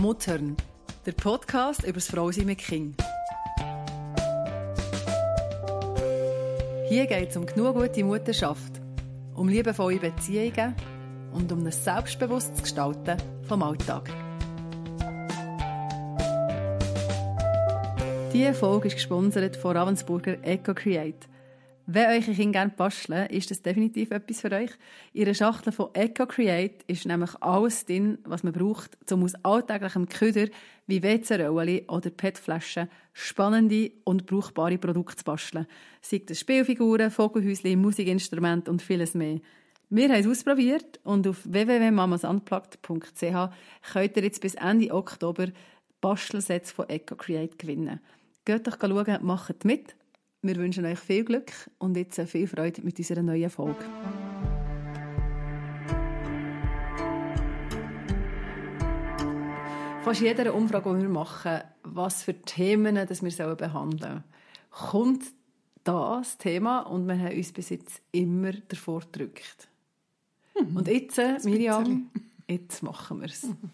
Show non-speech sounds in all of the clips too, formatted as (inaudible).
Muttern, der Podcast über das Frausein mit Kind. Hier geht es um genug gute Mutterschaft, um liebevolle Beziehungen und um ein selbstbewusstes Gestalten vom Alltag. Diese Folge ist gesponsert von Ravensburger Eco Create – wenn eure Kinder gerne basteln, ist das definitiv etwas für euch. Einer Schachtel von Eco Create ist nämlich alles drin, was man braucht, um aus alltäglichem Köder wie WC-Rollen oder PET-Flaschen spannende und brauchbare Produkte zu basteln. Sei das Spielfiguren, Vogelhäuschen, Musikinstrumente und vieles mehr. Wir haben es ausprobiert und auf www.mamasunplugged.ch könnt ihr jetzt bis Ende Oktober Bastelsets von Eco Create gewinnen. Geht doch schauen, macht mit wir wünschen euch viel Glück und jetzt viel Freude mit unserer neuen Folge. Fast jeder Umfrage, die wir machen, was für Themen das wir behandeln sollen, kommt das Thema und wir haben uns bis jetzt immer davor gedrückt. Mhm. Und jetzt, Miriam, jetzt machen wir es. Mhm.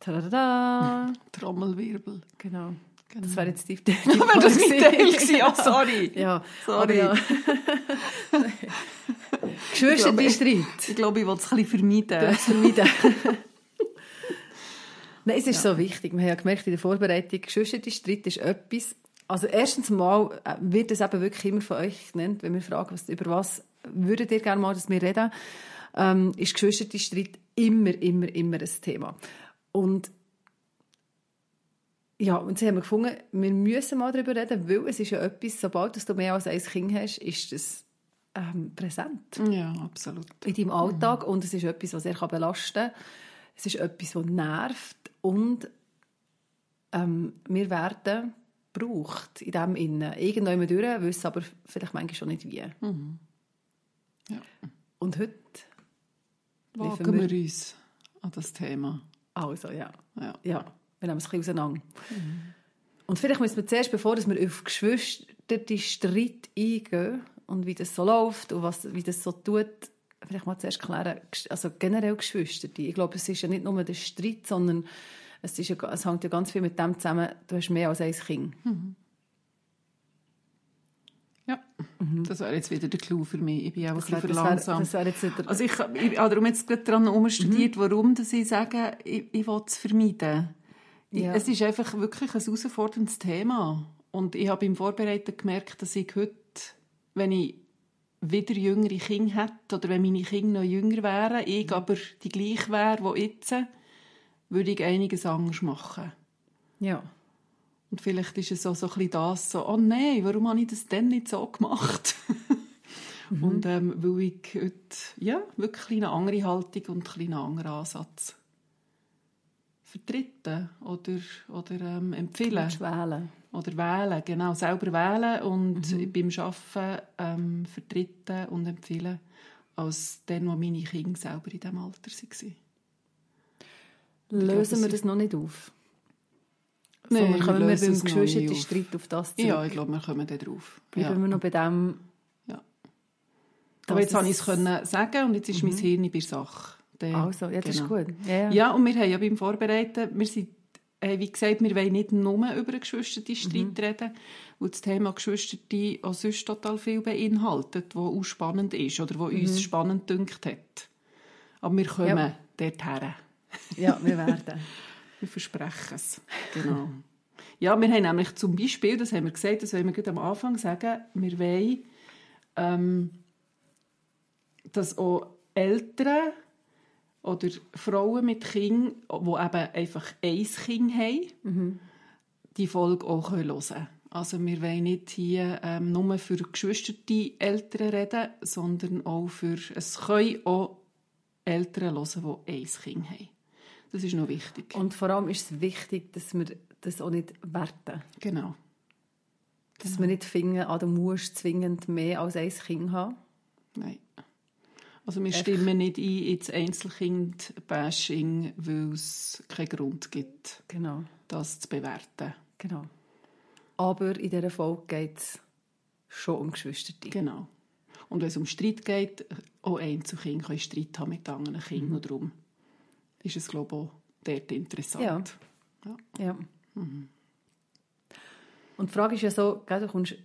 Tada! (laughs) Trommelwirbel. Genau. Genau. Das wäre jetzt die, (laughs) die, Aber das mein Teil gewesen. Oh, sorry. ja, sorry. Ja. (laughs) Geschwister, die Streit. Ich glaube, ich will es ein bisschen vermeiden. vermeiden. (laughs) Nein, es ist ja. so wichtig. Wir haben ja gemerkt in der Vorbereitung, Geschwister, die Streit ist etwas. Also erstens mal äh, wird es eben wirklich immer von euch genannt, wenn wir fragen, was, über was würdet ihr gerne mal, dass wir reden, ähm, ist Streit immer, immer, immer ein Thema. Und ja, und sie haben gefunden, wir müssen mal darüber reden, weil es ist ja etwas, sobald du mehr als ein Kind hast, ist das ähm, präsent. Ja, absolut. In deinem Alltag. Mhm. Und es ist etwas, was sehr belasten kann. Es ist etwas, was nervt. Und ähm, wir werden gebraucht in dem Innen. Irgendwann durch, wissen aber vielleicht manchmal schon nicht wie. Mhm. Ja. Und heute wagen wir, wir uns an das Thema. Also, ja. ja. ja wir nehmen es ein bisschen auseinander. Mhm. Und vielleicht müssen wir zuerst, bevor wir auf Geschwister die Streit eingehen und wie das so läuft und was, wie das so tut, vielleicht mal zuerst klären, also generell Geschwister. Ich glaube, es ist ja nicht nur der Streit, sondern es, ist ja, es hängt ja ganz viel mit dem zusammen, du hast mehr als ein Kind. Mhm. Ja, mhm. das wäre jetzt wieder der Clou für mich. Ich bin auch das ein bisschen verlangsamt. also ich, ich habe darum jetzt gerade daran umstudiert, mhm. warum dass ich sage, ich, ich will es vermeiden. Ja. Es ist einfach wirklich ein herausforderndes Thema. Und ich habe beim Vorbereiten gemerkt, dass ich heute, wenn ich wieder jüngere Kinder hätte oder wenn meine Kinder noch jünger wären, ich mhm. aber die gleiche wäre, wie jetzt, würde ich einiges anders machen. Ja. Und vielleicht ist es auch so ein bisschen das so, oh nein, warum habe ich das denn nicht so gemacht? mhm. Und ähm, weil ich heute ja, wirklich eine andere Haltung und einen anderen Ansatz vertreten oder, oder ähm, empfehlen. Und wählen. Oder wählen, genau. Selber wählen und mhm. beim Arbeiten ähm, vertreten und empfehlen, als dann, wo meine Kinder selber in diesem Alter waren. Lösen glaube, wir das noch nicht auf? Nein, Sondern kommen wir beim Geschwisterten Streit auf das zurück? Ja, ich glaube, wir kommen da drauf. Bleiben ja. wir noch bei dem... Ja. Aber jetzt konnte ich es sagen und jetzt ist mhm. mein Hirn bei der Sache. Also, ja, das genau. ist gut. Ja, ja. und wir haben ja beim Vorbereiten, wir sind, äh, wie gesagt, wir wollen nicht nur über Geschwisterte Streit mhm. reden, weil das Thema Geschwisterte auch sonst total viel beinhaltet, was auch spannend ist oder was mhm. uns spannend dünkt hat. Aber wir kommen ja. dorthin. Ja, wir werden. (laughs) wir versprechen es. Genau. Ja, wir haben nämlich zum Beispiel, das haben wir gesagt, das wollen wir am Anfang sagen, wir wollen, ähm, dass auch Eltern oder Frauen mit Kindern, die eben einfach ein Kind haben, mhm. die Folge auch hören können. Also wir wollen nicht hier ähm, nur für geschwisterte Eltern reden, sondern auch für, es können auch Eltern hören, die ein Kind haben. Das ist noch wichtig. Und vor allem ist es wichtig, dass wir das auch nicht werten. Genau. Dass genau. wir nicht finden, ah, du musst zwingend mehr als ein Kind haben. Nein. Also wir stimmen nicht ein ins Einzelkind-Bashing, weil es keinen Grund gibt, genau. das zu bewerten. Genau. Aber in dieser Folge geht es schon um Geschwister. Genau. Und wenn es um Streit geht, auch Einzelkinder können Streit haben mit anderen Kindern mhm. darum. ist es, glaube ich, auch dort interessant. Ja. ja. Mhm. Und die Frage ist ja so, du kommst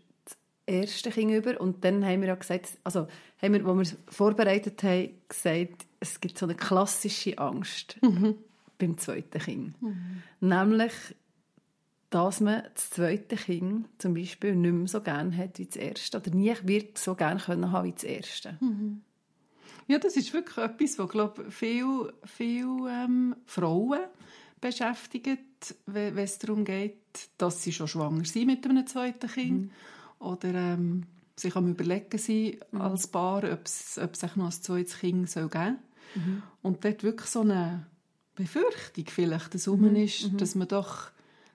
das erste Kind über und dann haben wir ja gesagt, also haben wir, als wir es vorbereitet haben, gesagt, es gibt so eine klassische Angst mhm. beim zweiten Kind. Mhm. Nämlich, dass man das zweite Kind zum Beispiel nicht mehr so gerne hat wie das erste oder nie wird so gerne können haben wie das erste. Mhm. Ja, das ist wirklich etwas, was glaube viel, viel ähm, Frauen beschäftigt, wenn es darum geht, dass sie schon schwanger sind mit einem zweiten Kind mhm. Oder ähm, sich am überlegen sind mhm. als Paar, ob es, ob es sich noch ein zweites Kind soll geben soll. Mhm. Und dort wirklich so eine Befürchtung vielleicht das mhm. ist, mhm. dass man doch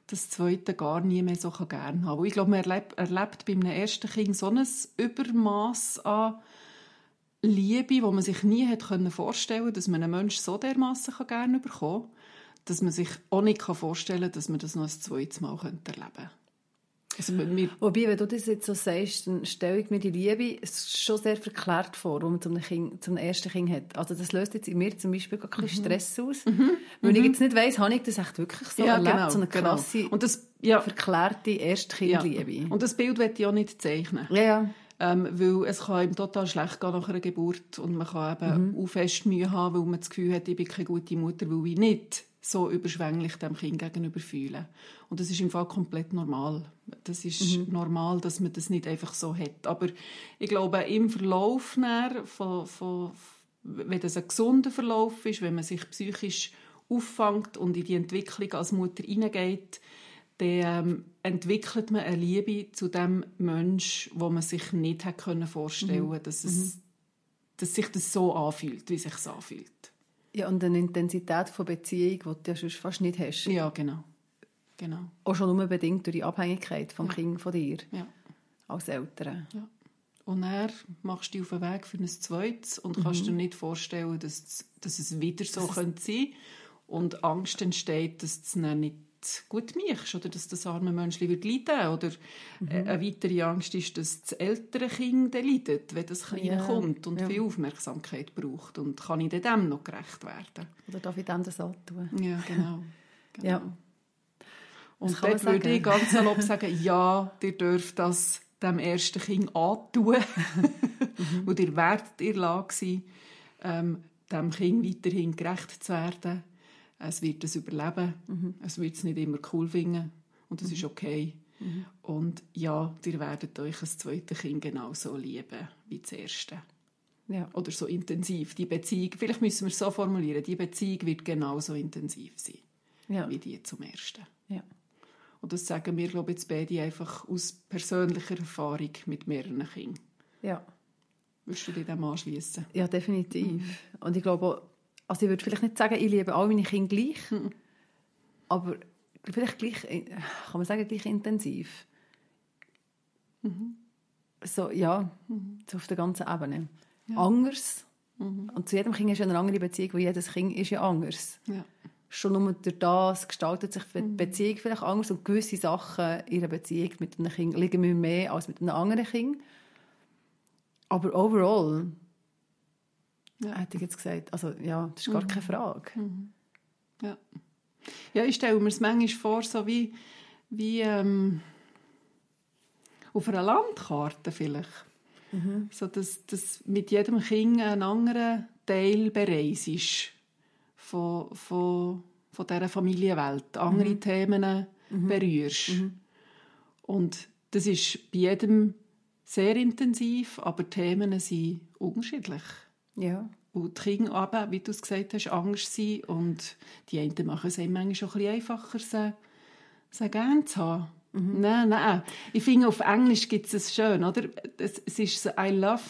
das zweite gar nie mehr so gerne haben kann. Ich glaube, man erlebt, erlebt bei einem ersten Kind so ein Übermaß an Liebe, wo man sich nie hätte vorstellen können, dass man einen Menschen so dermaßen gerne bekommen kann, dass man sich auch nicht vorstellen kann, dass man das noch ein zweites Mal erleben könnte. Also Wobei, wenn du das jetzt so sagst, dann stelle ich mir die Liebe schon sehr verklärt vor, die man zum, kind, zum ersten Kind hat. Also das löst jetzt in mir zum Beispiel ein bisschen mhm. Stress aus. Mhm. Weil ich jetzt nicht weiss, habe ich das echt wirklich so ja, erlebt, genau, so eine genau. krasse, genau. Und das, ja. verklärte Erstkindliebe. Ja. Und das Bild möchte ich auch nicht zeichnen. Ja, ja. Ähm, weil es kann ihm total schlecht gehen nach einer Geburt und man kann eben mhm. auch fest Mühe haben, weil man das Gefühl hat, ich bin keine gute Mutter, weil ich nicht so überschwänglich dem Kind gegenüber fühle. Und das ist im Fall komplett normal. Das ist mhm. normal, dass man das nicht einfach so hat. Aber ich glaube, im Verlauf von, von, wenn das ein gesunder Verlauf ist, wenn man sich psychisch auffängt und in die Entwicklung als Mutter hineingeht, dann ähm, entwickelt man eine Liebe zu dem Mensch, wo man sich nicht hätte vorstellen können, mhm. dass, es, mhm. dass sich das so anfühlt, wie sich es anfühlt. Ja, und eine Intensität von Beziehung, die du ja sonst fast nicht hast. Ja, genau. genau. Auch schon nur bedingt durch die Abhängigkeit vom ja. Kind von dir. Ja. Als Eltern. Ja. Und dann machst du dich auf den Weg für ein zweites und mhm. kannst dir nicht vorstellen, dass, dass es wieder so das könnte sein Und Angst entsteht, dass es dann nicht gut mischst oder dass das arme Menschen wird leiden oder mhm. eine weitere Angst ist, dass das ältere Kind leidet, wenn das Kleine ja. kommt und ja. viel Aufmerksamkeit braucht und kann ich dem noch gerecht werden? Oder darf ich dem das auch tun? Ja, genau. (laughs) genau. Ja. Und dort würde ich ganz salopp (laughs) sagen, ja, ihr dürft das dem ersten Kind antun mhm. (laughs) und ihr werdet in der Lage sein, ähm, dem Kind weiterhin gerecht zu werden es wird es überleben. Mhm. Es wird es nicht immer cool finden. Und das mhm. ist okay. Mhm. Und ja, ihr werdet euch ein zweites Kind genauso lieben wie das erste. Ja. Oder so intensiv. Die Beziehung, vielleicht müssen wir es so formulieren, die Beziehung wird genauso intensiv sein ja. wie die zum ersten. Ja. Und das sagen wir, glaube ich, jetzt beide einfach aus persönlicher Erfahrung mit mehreren Kindern. Ja. Würdest du dich dem anschließen? Ja, definitiv. Mhm. Und ich glaube, also ich würde vielleicht nicht sagen, ich liebe alle meine Kinder gleich, mhm. (laughs) aber vielleicht gleich, kann man sagen, gleich intensiv. Mhm. So, ja, mhm. so auf der ganzen Ebene. Ja. Anders. Mhm. Und zu jedem Kind ist ja eine andere Beziehung, weil jedes Kind ist ja anders. Ja. Schon nur durch das gestaltet sich die mhm. Beziehung vielleicht anders und gewisse Sachen in einer Beziehung mit einem Kind liegen mir mehr als mit einem anderen Kind. Aber overall ja. hätte ich jetzt gesagt. Also ja, das ist gar mhm. keine Frage. Mhm. Ja. ja, ich stelle mir es manchmal vor, so wie, wie ähm, auf einer Landkarte vielleicht. Mhm. So, dass, dass mit jedem Kind ein anderer Teil bereist ist von, von, von dieser Familienwelt. Andere mhm. Themen mhm. berührst. Mhm. Und das ist bei jedem sehr intensiv, aber die Themen sind unterschiedlich. Ja. Und die Kinder aber, wie du es gesagt hast, Angst sein. Und die einen machen es einem manchmal schon ein bisschen einfacher, sie, sie gerne zu haben. Mhm. Nein, nein. Ich finde, auf Englisch gibt es schön, oder? Es, es ist so, I love,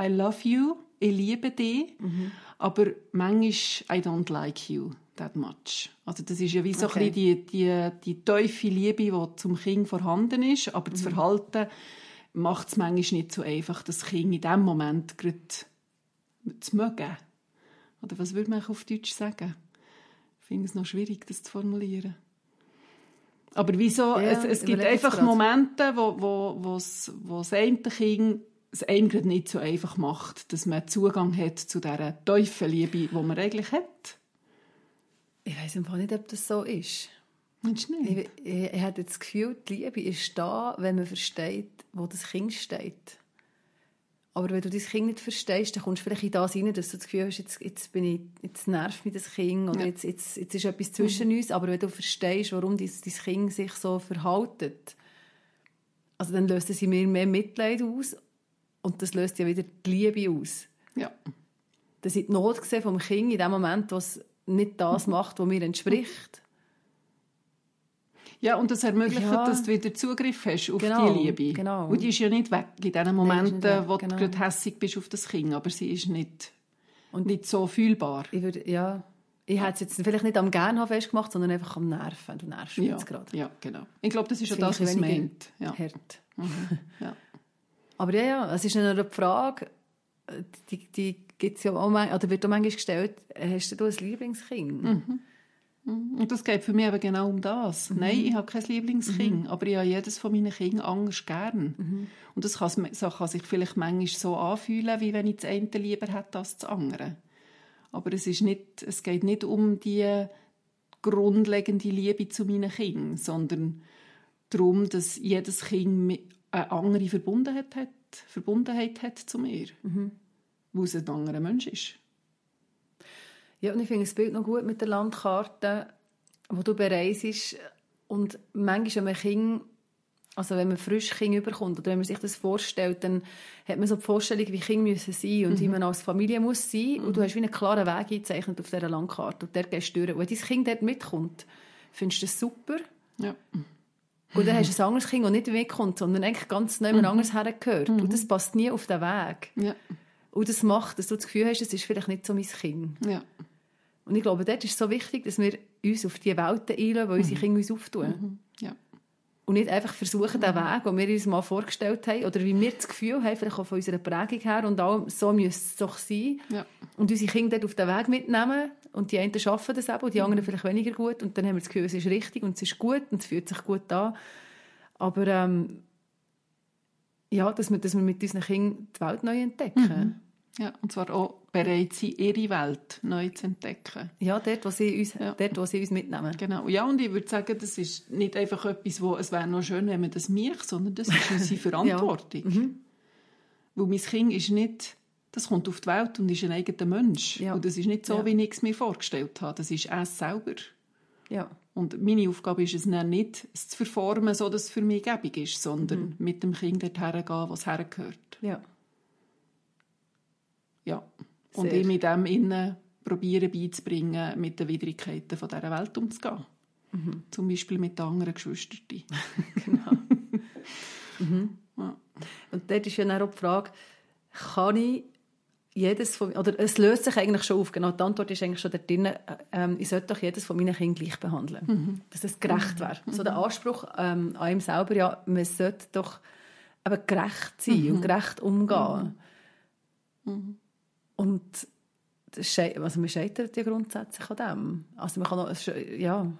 I love you, ich liebe dich, mhm. aber manchmal, I don't like you that much. Also das ist ja wie so okay. ein bisschen die, die, die tiefe Liebe, die zum Kind vorhanden ist, aber mhm. das Verhalten macht es manchmal nicht so einfach, das Kind in dem Moment gerade zu mögen. Oder was würde man auf Deutsch sagen? Ich finde es noch schwierig, das zu formulieren. Aber wieso? Ja, es, es gibt einfach Momente, wo, wo, wo's, wo das eine Kind es einem gerade nicht so einfach macht, dass man Zugang hat zu dieser Teufelliebe, die man eigentlich hat. Ich weiß einfach nicht, ob das so ist. Meinst du Ich, ich, ich habe das Gefühl, die Liebe ist da, wenn man versteht, wo das Kind steht. Aber wenn du dein Kind nicht verstehst, dann kommst du vielleicht in das rein, dass du das Gefühl hast, jetzt, jetzt, bin ich, jetzt nervt mich das Kind oder Ja. jetzt, jetzt, jetzt ist etwas zwischen uns. Aber wenn du verstehst, warum dein, dein Kind sich so verhaltet, also dann löst es in mir mehr Mitleid aus und das löst ja wieder die Liebe aus. Ja. Das ist die Not gesehen vom Kind in dem Moment, was nicht das macht, was mir entspricht. Ja, und das ermöglicht, Ja. dass du wieder Zugriff hast auf Genau, die Liebe. genau. Und die ist ja nicht weg in den Momenten, weg, wo genau. du gerade hässig bist auf das Kind, aber sie ist nicht, Und- nicht so fühlbar. Ich würde, ja, ich hätte es jetzt vielleicht nicht am Gern festgemacht, sondern einfach am Nerven. Du nervst Ja, jetzt gerade. ja, genau. Ich glaube, das ist ja Finde das, was es meint. Ja. Hart. Ja. (laughs) Aber ja, ja, es ist noch eine Frage, äh, die, die gibt's ja auch, man- oder wird auch manchmal gestellt, hast du ein Lieblingskind? Mhm. Und das geht für mich eben genau um das. Mhm. Nein, ich habe kein Lieblingskind, aber ich habe jedes von meinen Kindern anders gern. Mhm. Und das kann, das kann sich vielleicht manchmal so anfühlen, wie wenn ich das eine lieber hätte als das andere. Aber es, ist nicht, es geht nicht um die grundlegende Liebe zu meinen Kindern, sondern darum, dass jedes Kind eine andere Verbundenheit hat, Verbundenheit hat zu mir. Mhm. Weil es ein anderer Mensch ist. Ja, und ich finde das Bild noch gut mit der Landkarte, wo du bereist und manchmal, wenn man Kind, also wenn man frisch Kind überkommt oder wenn man sich das vorstellt, dann hat man so die Vorstellung, wie Kinder müssen sein und wie man als Familie muss sein und du hast wie einen klaren Weg eingezeichnet auf dieser Landkarte und der gehst du durch. Und wenn dein Kind dort mitkommt, findest du das super Ja. und dann hast du ein anderes Kind, das nicht mitkommt, sondern eigentlich ganz neu anders hergehört und das passt nie auf den Weg. Ja. Und das macht, dass du das Gefühl hast, das ist vielleicht nicht so mein Kind. Ja. Und ich glaube, dort ist es so wichtig, dass wir uns auf die Welten einlassen, die unsere Kinder uns auftun. Ja. Und nicht einfach versuchen, den Weg, den wir uns mal vorgestellt haben, oder wie wir das Gefühl haben, vielleicht auch von unserer Prägung her, und allem, so müsste es doch sein. Ja. Und unsere Kinder dort auf den Weg mitnehmen. Und die einen schaffen das eben, und die anderen vielleicht weniger gut. Und dann haben wir das Gefühl, es ist richtig und es ist gut und es fühlt sich gut an. Aber ähm, ja, dass wir, dass wir mit unseren Kindern die Welt neu entdecken. Ja, und zwar auch bereit sein, ihre Welt neu zu entdecken. Ja, dort, wo sie uns, Ja. dort, wo sie uns mitnehmen. Genau. Ja, und ich würde sagen, das ist nicht einfach etwas, wo es wäre noch schön, wenn man das mich, sondern das ist unsere (laughs) Verantwortung. Mhm. Weil mein Kind ist nicht, das kommt auf die Welt und ist ein eigener Mensch. Ja. Und das ist nicht so, Ja. wie ich es mir vorgestellt habe. Das ist es selber. Ja. Und meine Aufgabe ist es dann nicht, es zu verformen, so dass es für mich gäbig ist, sondern Mhm. mit dem Kind dorthin gehen, wo es hergehört. ja. Ja. Und ihm in dem innen probieren beizubringen, mit den Widrigkeiten von dieser Welt umzugehen. Mhm. Zum Beispiel mit den anderen Geschwistern. (laughs) Und dort ist ja dann auch die Frage, kann ich jedes von, oder es löst sich eigentlich schon auf, genau, die Antwort ist eigentlich schon da drin, äh, ähm, ich sollte doch jedes von meinen Kindern gleich behandeln. Dass das gerecht wäre. So der Anspruch ähm, an ihm selber, ja, man sollte doch eben gerecht sein und gerecht umgehen. Und also man scheitert ja grundsätzlich an dem. Also man kann auch, ja,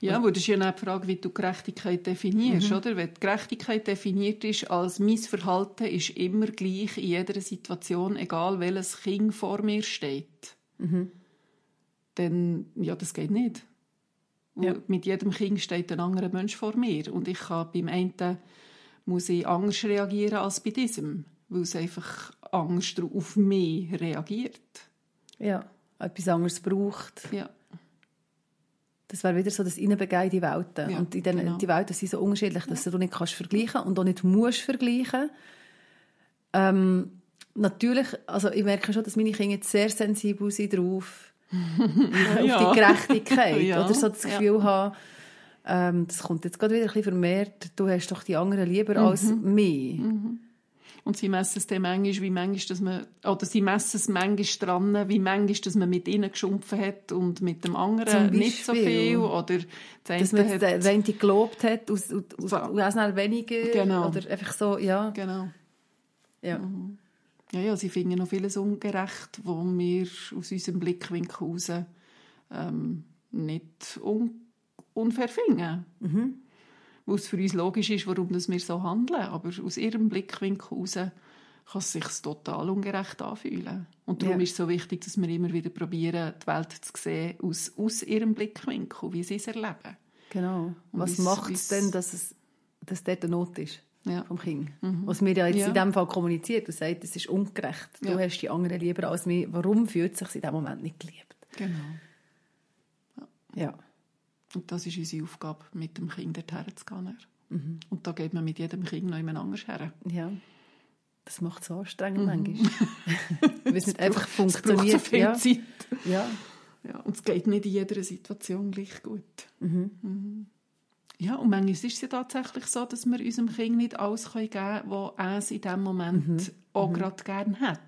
Ja, weil das ist ja die Frage, wie du Gerechtigkeit definierst, Mhm. oder? Wenn die Gerechtigkeit definiert ist als mein Verhalten ist immer gleich in jeder Situation, egal welches Kind vor mir steht, Mhm. dann, ja, das geht nicht. Ja. Mit jedem Kind steht ein anderer Mensch vor mir und ich kann beim einen muss ich anders reagieren als bei diesem, weil es einfach Angst auf mich reagiert. ja, etwas anderes braucht. Ja. Das wäre wieder so das Innenbegehen in die Welten. Ja, und in den, genau. die Welten sind so unterschiedlich, dass du nicht kannst vergleichen und auch nicht musst vergleichen. Ähm, natürlich, also ich merke schon, dass meine Kinder jetzt sehr sensibel sind drauf, (laughs) auf Ja. die Gerechtigkeit. (laughs) Ja, Oder so das ja. Gefühl haben, ähm, das kommt jetzt gerade wieder ein bisschen vermehrt, du hast doch die anderen lieber als Mhm. Und sie messen es dann manchmal, wie manchmal, dass man, oder sie messen es manchmal dran, wie manchmal, dass man mit ihnen geschumpfen hat und mit dem anderen nicht so viel. Oder das Dass man hat, der eine gelobt hat, aus, aus, So. aus dann weniger. Genau. Oder einfach so, ja. Genau. ja. Ja, ja, sie finden noch vieles ungerecht, wo wir aus unserem Blickwinkel heraus ähm, nicht un unfair finden. Mhm. Wo es für uns logisch ist, warum das wir so handeln. Aber aus ihrem Blickwinkel heraus kann es sich total ungerecht anfühlen. Und darum Ja. ist es so wichtig, dass wir immer wieder probieren, die Welt zu sehen aus, aus ihrem Blickwinkel, wie sie es erleben. Genau. Und Was macht es denn, dass es dass dort eine Not ist Ja. vom Kind? Was mir ja jetzt Ja. in diesem Fall kommuniziert und sagt, es ist ungerecht. Du Ja. hast die anderen lieber als mich. Warum fühlt es sich in diesem Moment nicht geliebt? Genau. Ja. Und das ist unsere Aufgabe, mit dem Kind dorthin zu gehen. Mhm. Und da geht man mit jedem Kind noch jemand anders her. Ja. Das macht (laughs) es so anstrengend manchmal. Weil es nicht einfach Mhm. Es funktioniert. so viel ja. Zeit. Ja. Ja, und es geht nicht in jeder Situation gleich gut. Mhm. Ja, und manchmal ist es ja tatsächlich so, dass wir unserem Kind nicht alles geben können, was es in diesem Moment auch gerade gerne hat.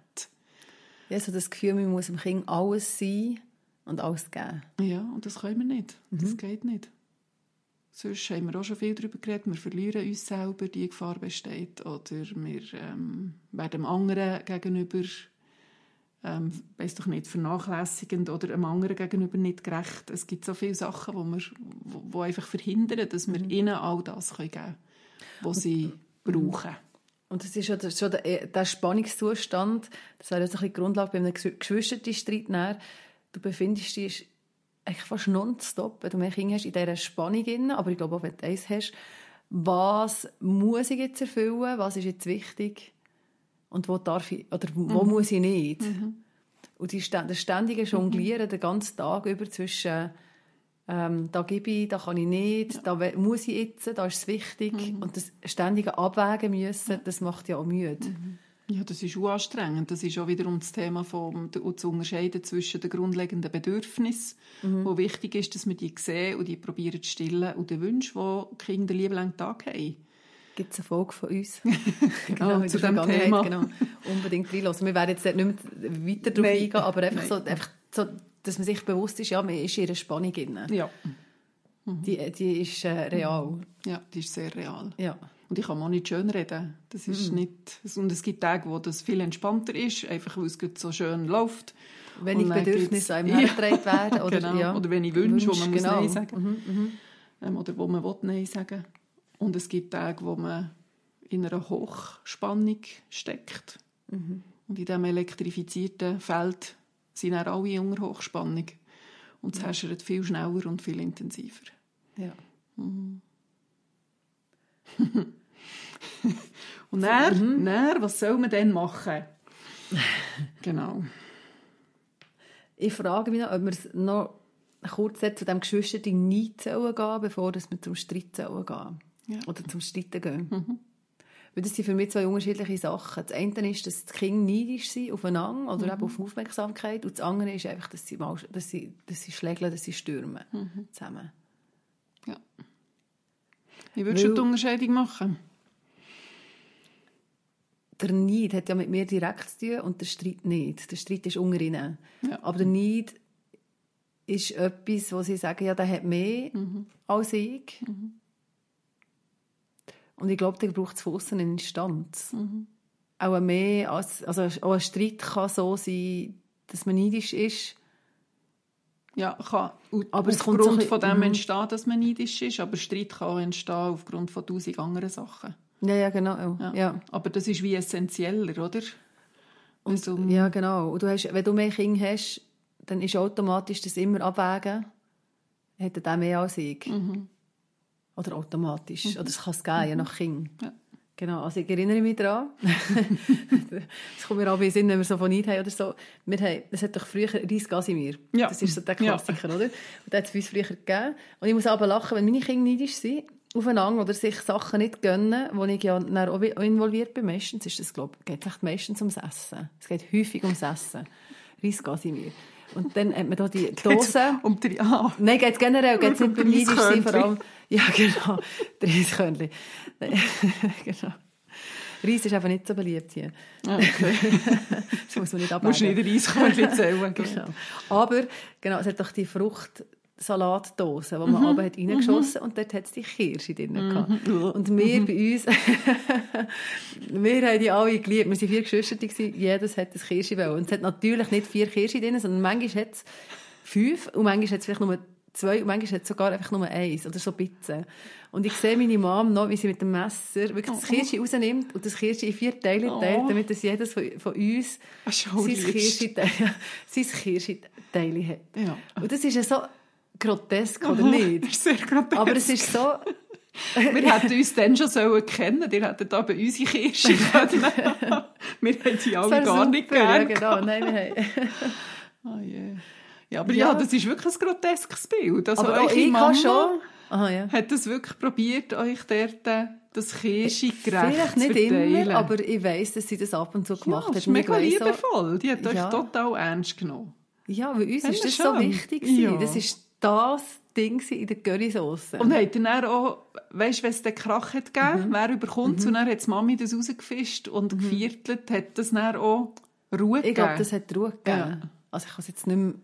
ja, so das Gefühl, man muss dem Kind alles sein und alles geben. Ja, und das können wir nicht. Das geht nicht. Sonst haben wir auch schon viel darüber geredet, wir verlieren uns selber, die Gefahr besteht. Oder wir ähm, werden dem anderen gegenüber, ähm, weiss doch nicht, vernachlässigend oder dem anderen gegenüber nicht gerecht. Es gibt so viele Sachen, wo wir, wo, wo einfach verhindern, dass wir ihnen all das können geben können, was sie brauchen. Und das ist ja der, schon der, der Spannungszustand, das wäre jetzt ein bisschen die Grundlage bei einem Geschw- Geschwisterstreit. Du befindest dich eigentlich fast nonstop, wenn du mehr Kinder hast, in dieser Spannung drin. Aber ich glaube auch, wenn du eins hast, was muss ich jetzt erfüllen, was ist jetzt wichtig und wo darf ich, oder wo muss ich nicht. Und die, das ständige Jonglieren den ganzen Tag über zwischen ähm, da gebe ich, da kann ich nicht, da we- muss ich jetzt, da ist es wichtig. Und das ständige Abwägen müssen, das macht ja auch müde. Ja, das ist auch anstrengend. Das ist auch wiederum das Thema von, zu unterscheiden zwischen den grundlegenden Bedürfnissen, wo wichtig ist, dass wir die sehen und die probieren zu stillen, und den Wünschen, die Kinder lieben langen Tag haben. Gibt es eine Folge von uns? (laughs) Genau, in zu dem Vergangenheit, Thema. Genau. Unbedingt reinlassen. Wir werden jetzt nicht mehr weiter darauf Nein. eingehen, aber einfach, Nein. so, einfach so, dass man sich bewusst ist, ja, man ist in einer Spannung drin. Ja. Die, die ist äh, real. ja, die ist sehr real. Ja. Und ich kann auch nicht schön reden. Das ist nicht, und es gibt Tage, wo das viel entspannter ist, einfach weil es so schön läuft. Wenn Und ich Bedürfnisse einem (laughs) hergetragen werden. Oder, genau. ja. oder wenn ich wünsche, wo man muss genau. Nein sagen ähm, oder wo man will Nein sagen Und es gibt Tage, wo man in einer Hochspannung steckt. Mhm. Und in diesem elektrifizierten Feld sind dann alle unter Hochspannung. Und es herrscht viel schneller und viel intensiver. Ja. (laughs) Und dann, Mhm. dann, was soll man denn machen? (laughs) genau. Ich frage mich noch, ob wir es noch kurz zu dem Geschwisterding nicht sollen gehen, bevor dass wir zum Streit sollen gehen. Ja. Oder zum Streiten gehen. Weil das sind für mich zwei unterschiedliche Sachen. Das eine ist, dass die Kinder neidisch sind aufeinander oder eben auf Aufmerksamkeit. Und das andere ist einfach, dass sie, mal, dass sie, dass sie schlägeln, dass sie stürmen. Zusammen. Ja. Wie würdest du die Unterscheidung machen? Der Neid hat ja mit mir direkt zu tun und der Streit nicht. Der Streit ist unter ihnen. Ja. Aber der Neid ist etwas, wo sie sagen, ja, der hat mehr als ich. Und ich glaube, der braucht es von aussen eine Instanz. Auch mehr als, also auch ein Streit kann so sein, dass man neidisch ist. Ja, kann Aber so aufgrund ein von dem mhm. entstehen, dass man neidisch ist, aber Streit kann auch entstehen aufgrund von tausend anderen Sachen. Ja, ja, genau. Ja. Ja. Aber das ist wie essentieller, oder? Und um, Ja, genau. Und du hast, wenn du mehr Kinder hast, dann ist automatisch das immer abwägen. Hat er den mehr als ich? Oder automatisch. Oder es kann es geben, je nach Kind. Ja. Genau, also ich erinnere mich daran. das (laughs) kommt mir auch in den Sinn, wenn wir so von Neid haben oder so. Wir haben, es hat doch früher Reis Gasimir. Ja. Das ist so der Ja. Klassiker, oder? Und das hat es bei uns früher gegeben. Und ich muss aber lachen, wenn meine Kinder neidisch sind, aufeinander oder sich Sachen nicht gönnen, wo ich ja dann auch involviert bin. Meistens ist das, glaube ich, geht echt meistens ums Essen. Es geht häufig ums Essen. Reis Gasimir. Und dann hat man da die (laughs) Dose. um drei ah, Nein, geht generell, geht Nur nicht beim Neidisch sein, vor allem. Ja, genau. (laughs) Reiskörnchen. (laughs) genau. Reis ist einfach nicht so beliebt hier. ah, okay. Das muss man nicht Du musst abwägen. nicht Reiskörnchen zählen. Genau. Aber genau, es hat doch die Fruchtsalatdose, die man Mhm. oben hat reingeschossen und dort hat es die Kirsche drin gehabt. (laughs) Und wir Mhm. bei uns, (laughs) wir haben die alle geliebt. Wir waren vier Geschwister, jedes hat ein Kirsche wollen. Und es hat natürlich nicht vier Kirsche drin, sondern manchmal hat es fünf und manchmal hat es vielleicht nur zwei und manchmal hat es sogar einfach nur eins oder so Bitzen. Und ich sehe meine Mom noch, wie sie mit dem Messer wirklich das Kirsche rausnimmt und das Kirsche in vier Teile Oh. teilt, damit das jedes von, von uns sein. Kirsche-Teil (laughs) sein Kirsche-Teil hat. Ja. Und das ist ja so grotesk, oder nicht? Das (laughs) ist sehr grotesk. Aber es ist so... (laughs) Wir hätten uns dann schon sollen kennen Ihr hättet da bei uns in Kirsche (laughs) können. Wir hätten die alle Das gar nicht super, ja, gern. genau. Nein, wir haben... Ah, je. Ja, aber ja. Ja. das ist wirklich ein groteskes Bild. Also Aber eure ich Mama kann schon... Aha, ja. hat das wirklich probiert, euch dort äh, das Kirsche gerecht Vielleicht nicht verteilen. immer, aber ich weiss, dass sie das ab und zu ja, gemacht das hat. ist Und ich mega liebevoll. Die hat euch Ja. total ernst genommen. Ja, weil uns ist das so schon. wichtig. Ja. Das ist das Ding in der Currysauce. Und ihr dann auch, weißt du, wenn es den Krach hat gegeben, wer überkommt es, und dann hat die Mami das rausgefischt und geviertelt, hat das dann auch Ruhe ich glaube, gegeben? das hat Ruhe gegeben. Ja. Also ich kann es jetzt nicht mehr...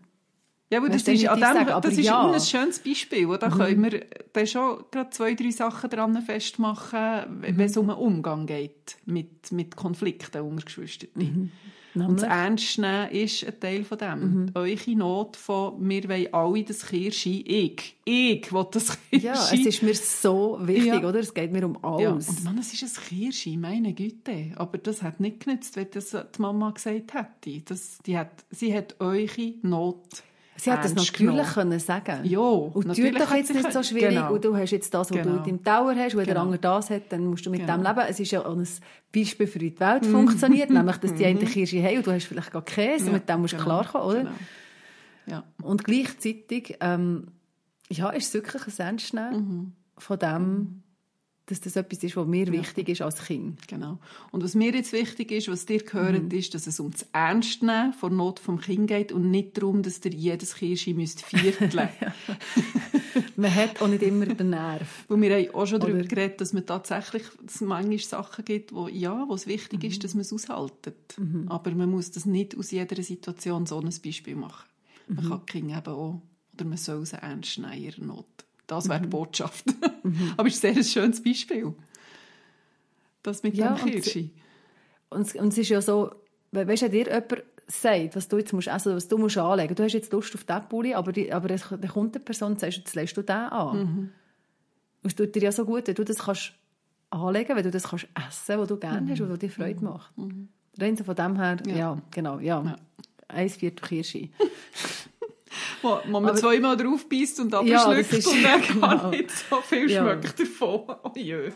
Ja, aber das ist, an dem, sagen, das ist ja. Mhm. ein schönes Beispiel. Da können wir dann schon gerade zwei, drei Sachen dran festmachen, wenn Mhm. es um einen Umgang geht mit, mit Konflikten unter Geschwistern. Mhm. Und das? Ernst nehmen ist ein Teil von dem. Mhm. Eure Not von «Wir wollen alle das Kirschi». Ich. Ich will das Kirschi. Ja, es ist mir so wichtig, Ja. oder? Es geht mir um Ja, alles. und Mann, es ist ein Kirschi, meine Güte. Aber das hat nicht genützt, wenn das die Mama gesagt hätte. Das, die hat, sie hat eure Not Sie hat das ernst natürlich können sagen Ja, Und natürlich tut doch hat jetzt nicht so schwierig Genau. und du hast jetzt das, was Genau. du in deinem Tower hast, wenn der Genau. andere das hat, dann musst du mit Genau. dem leben. Es ist ja auch ein Beispiel für wie die Mhm. Welt funktioniert, (laughs) nämlich, dass die eine Kirsche haben und du hast vielleicht gar Käse und mit dem musst du genau, klarkommen, oder? Genau. Ja. Und gleichzeitig ähm, ja, ist es wirklich ein Ernstnehmen Mhm. von dem, dass das etwas ist, was mir wichtig ist als Kind. Genau. Und was mir jetzt wichtig ist, was dir gehört, Mhm. ist, dass es um das Ernstnehmen von Not vom Kind geht und nicht darum, dass ihr jedes Kirschi müsst vierteln (laughs) Man hat auch nicht immer den Nerv. Weil wir haben auch schon darüber Oder- geredet, dass man tatsächlich dass es manchmal Sachen gibt, wo, ja, wo es wichtig Mhm. ist, dass man es aushaltet. Aber man muss das nicht aus jeder Situation so ein Beispiel machen. Mhm. Man kann die Kinder eben auch, oder man soll sie ernst nehmen, in ihrer Not. Das Mhm. wäre die Botschaft. (laughs) Aber es ist ein sehr schönes Beispiel. Das mit Ja, dem Kirschi. Und, es- und es ist ja so, we- weißt du, wenn dir jemand sagt, was du jetzt musst essen, was du musst anlegen, du hast jetzt Lust auf diesen Pulli, aber, die, aber es- dann kommt eine Person und sagt, jetzt legst du den an. Mhm. Und es tut dir ja so gut, wenn du das kannst anlegen, wenn du das kannst essen, was du gerne hast und was dir Freude macht. Rein so von dem her, ja, Mhm. Ja. genau, ja. Ja. Eins Viertel Kirsche. (laughs) Wo, wo man Aber- zweimal drauf beißt und Ja, abschluckt das ist- und dann (laughs) gar genau. nicht so viel Ja. schmeckt davon. Oh je.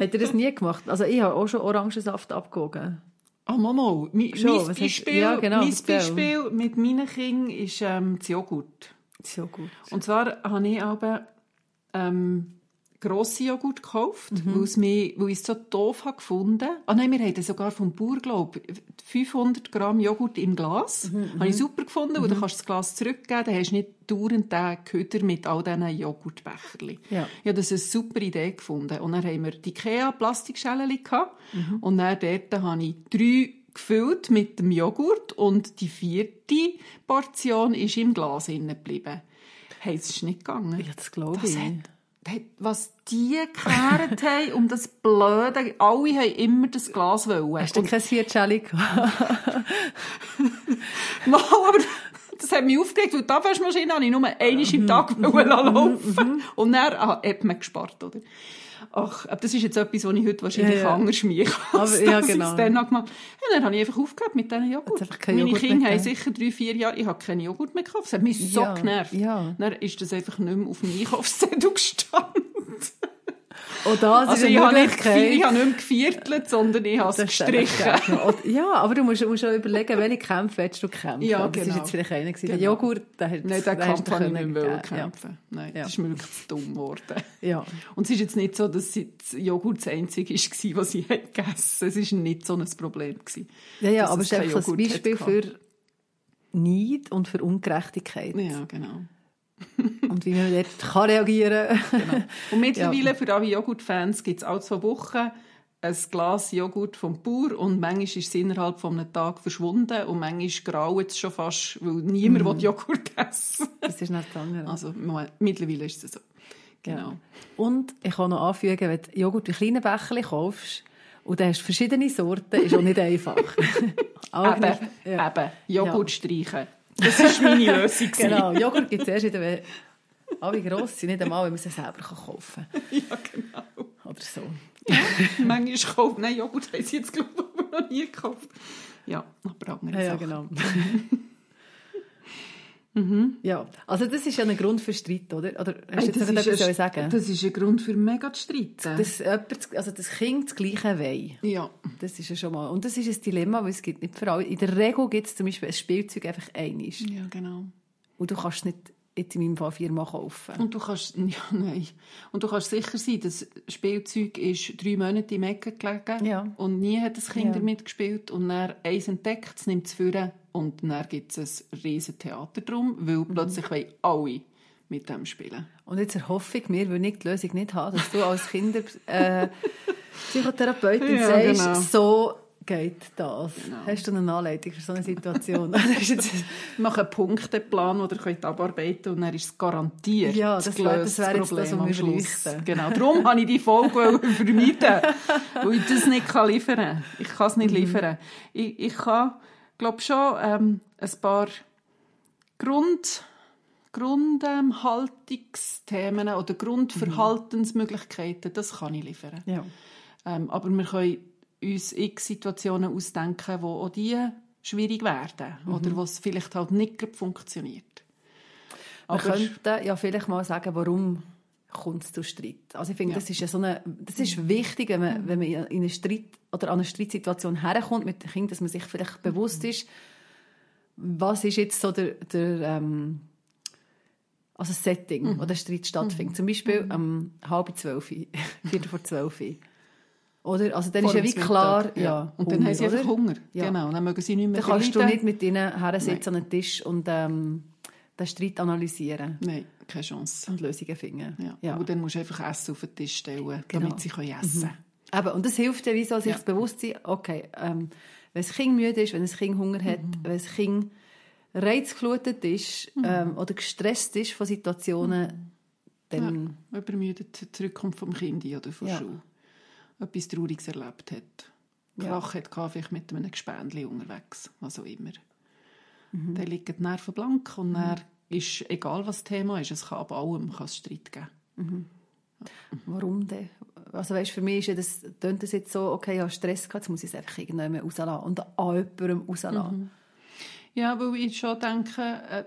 Hat er das nie gemacht? Also ich habe auch schon Orangensaft abgewogen. Ah, Mama, mein, Schon, mein, Beispiel, ja, genau, mein. Beispiel mit meinen Kindern ist ähm, das Joghurt. So gut. Und zwar habe ich aber ähm, grosse Joghurt gekauft, Mhm. weil, es mir, weil ich es so doof habe gefunden Ah nein, wir haben sogar vom Bauer, glaube ich, 500 Gramm Joghurt im Glas. Mhm, Habe ich super gefunden, weil dann kannst du das Glas zurückgeben, dann hast du nicht dauernd den Köder mit all diesen Joghurtbecherchen. Ja. Ich habe das eine super Idee gefunden. Und dann haben wir die Ikea-Plastikschälchen gehabt. Und dann dort habe ich drei gefüllt mit dem Joghurt und die vierte Portion ist im Glas geblieben. Hey, es ist nicht gegangen. Ja, das glaube Das ich. hat, was die geklärt (laughs) haben, um das Blöde, alle haben immer das Glas wollen. Hast du kein Viertelli gehabt? (laughs) Mal, aber das hat mich aufgeregt, weil die Abwaschmaschine habe ich nur einmal Mhm. im Tag wollen laufen Und dann ah, hat man gespart, oder? Ach, aber das ist jetzt etwas, was ich heute wahrscheinlich Ja, ja. anders mich Aber, ja, genau. Ich dann gemacht. Ja, dann habe ich einfach aufgehört mit diesen Joghurt. Keinen Meine Joghurt Kinder haben sicher drei, vier Jahre, ich habe keine Joghurt mehr gekauft. Das hat mich so genervt. Dann ist das einfach nicht mehr auf dem Einkaufszettel gestanden. Auch das Also ist ich eine habe, nicht, Möglichkeit. ich habe nicht mehr geviertelt, sondern ich habe es gestrichen. Ja, aber du musst, musst auch überlegen, welche Kämpfe willst du kämpfen. Ja, Das ist genau. jetzt vielleicht einer gewesen. Der Genau. Joghurt, der hat Nein, den Kampf habe ich nicht mehr kämpfen. Nein, Ja. das ist mir wirklich dumm geworden. Ja. ja. Und es ist jetzt nicht so, dass das Joghurt das einzige war, was hat gegessen hat. Es war nicht so ein Problem. Gewesen, Ja, ja, aber es ist einfach ein Beispiel für Neid und für Ungerechtigkeit. Ja, genau. Und wie man dort kann reagieren kann. genau. Und (laughs) mittlerweile für alle Joghurt-Fans gibt es alle zwei Wochen ein Glas Joghurt vom Bauer und manchmal ist es innerhalb von einem Tag verschwunden und manchmal graut es schon fast, weil niemand will Joghurt (laughs) essen Das ist nicht das andere. Also mittlerweile ist es so. Genau. Ja. Und ich kann noch anfügen, wenn du Joghurt in kleinen Becherchen kaufst und dann hast du verschiedene Sorten, ist auch nicht einfach. (laughs) Eben, ja. eben, Joghurt streichen. Das war meine Lösung. (laughs) Genau, Joghurt gibt es erst in der alle gross sind, nicht einmal, wenn man sie selber kaufen kann. Ja, genau. Oder so. Manchmal kauft... Nein, Joghurt haben sie jetzt, glaube ich, noch nie gekauft. Ja, aber andere Ja, ja Sachen. (laughs) genau. Ja, also das ist ja ein Grund für Streit, oder? Oder hast du jetzt noch ist etwas ein- sagen das ist ein Grund für mega zu streiten. dass jemand, also das Kind das Gleiche will. ja. Das ist ja schon mal. Und das ist ein Dilemma, weil es gibt nicht für alle. In der Regel gibt es zum Beispiel ein Spielzeug einfach einiges. ja, genau. Und du kannst nicht jetzt in meinem Fall viermal kaufen. Und du kannst, (laughs) ja, nein. Und du kannst sicher sein, das Spielzeug ist drei Monate im Ecke gelegen Ja. und nie hat das Kind Ja. damit gespielt und dann eins entdeckt, es nimmt es führen und dann gibt es ein riesen Theater drum, weil Mhm. plötzlich wollen alle mit dem spielen. Und jetzt erhoffe ich mir, weil ich die Lösung nicht habe, dass du als Kinder äh, (laughs) Psychotherapeutin Ja, sagst, genau. so geht das. Genau. Hast du eine Anleitung für so eine Situation? (laughs) Ich (laughs) mache einen Punkteplan, den ihr abarbeiten könnt und dann ist es garantiert Ja, das wär- das wär jetzt das, was am wir Schluss. bräuchten. Genau, darum habe ich die Folge (laughs) vermeiden, weil ich das nicht kann liefern kann. Ich kann es Mhm. nicht liefern. Ich, ich kann, glaube schon, ähm, ein paar Grund, Grundhaltungsthemen oder Grundverhaltensmöglichkeiten, das kann ich liefern. ja. Ähm, aber wir können uns x Situationen ausdenken, wo auch die schwierig werden Mhm. oder wo es vielleicht halt nicht funktioniert. Wir Aber könnten ja vielleicht mal sagen, warum kommt es zu Streit. Also ich finde, Ja. das ist ja so eine, das ist wichtig, wenn man, wenn man in eine Streit oder an eine Streitsituation herkommt mit dem Kind, dass man sich vielleicht bewusst ist, was ist jetzt so der, der ähm, also das Setting, wo der Streit stattfindet. Zum Beispiel um halb zwölf, (laughs) viertel vor zwölf. Oder? Also dann vor ist ja wie klar, Mittag, ja, Und dann haben sie einfach Hunger. Ja. Genau, dann mögen sie nicht mehr Dann kannst du nicht mit ihnen hersitzen an den Tisch und ähm, den Streit analysieren Nein, keine Chance. und Lösungen finden. Ja. Ja. Und dann musst du einfach Essen auf den Tisch stellen, Genau. damit sie können essen können. Eben, und das hilft ja, wie so, sich Ja. das Bewusstsein, okay, ähm, wenn das Kind müde ist, wenn das Kind Hunger hat, Mhm. wenn das Kind reizgeflutet ist ähm, oder gestresst ist von Situationen, dann Ja. Übermüdet zurückkommt vom Kind oder von Ja. der Schule. Etwas Trauriges erlebt hat. Ja. Krach hat gehabt, vielleicht mit einem Gespendli unterwegs, was auch immer. Mhm. Dann liegen die Nerven blank und dann ist, egal was das Thema ist, es kann ab allem kann es Streit geben. warum denn? Also weißt, für mich ist ja das, tönt das jetzt so, okay, ich habe Stress gehabt, jetzt muss ich es einfach irgendwann rauslassen und an jemandem rauslassen. Mhm. Ja, weil ich schon denke, äh,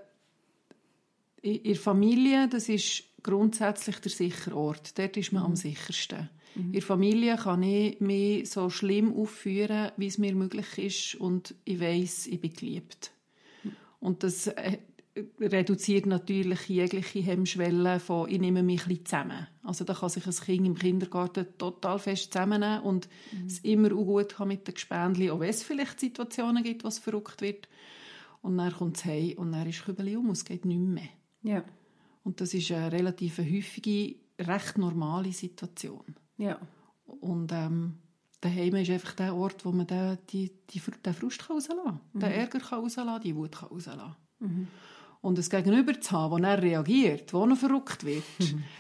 in der Familie, das ist grundsätzlich der sichere Ort. Dort ist man am sichersten. In der Familie kann ich mich so schlimm aufführen, wie es mir möglich ist und ich weiß, ich bin geliebt. Und das äh, reduziert natürlich jegliche Hemmschwelle von «ich nehme mich ein bisschen zusammen». Also da kann sich ein Kind im Kindergarten total fest zusammennehmen und es immer auch gut haben mit den Gespendli, auch wenn es vielleicht Situationen gibt, wo es verrückt wird. Und dann kommt es heim und dann ist Kübeli um, es geht nicht mehr. Ja. Und das ist eine relativ häufige, recht normale Situation. Ja. Und ähm, daheim ist einfach der Ort, wo man den, die, die, den Frust kann rauslassen kann, den Ärger kann rauslassen die Wut kann rauslassen Und das Gegenüber zu haben, das er reagiert, wo er verrückt wird,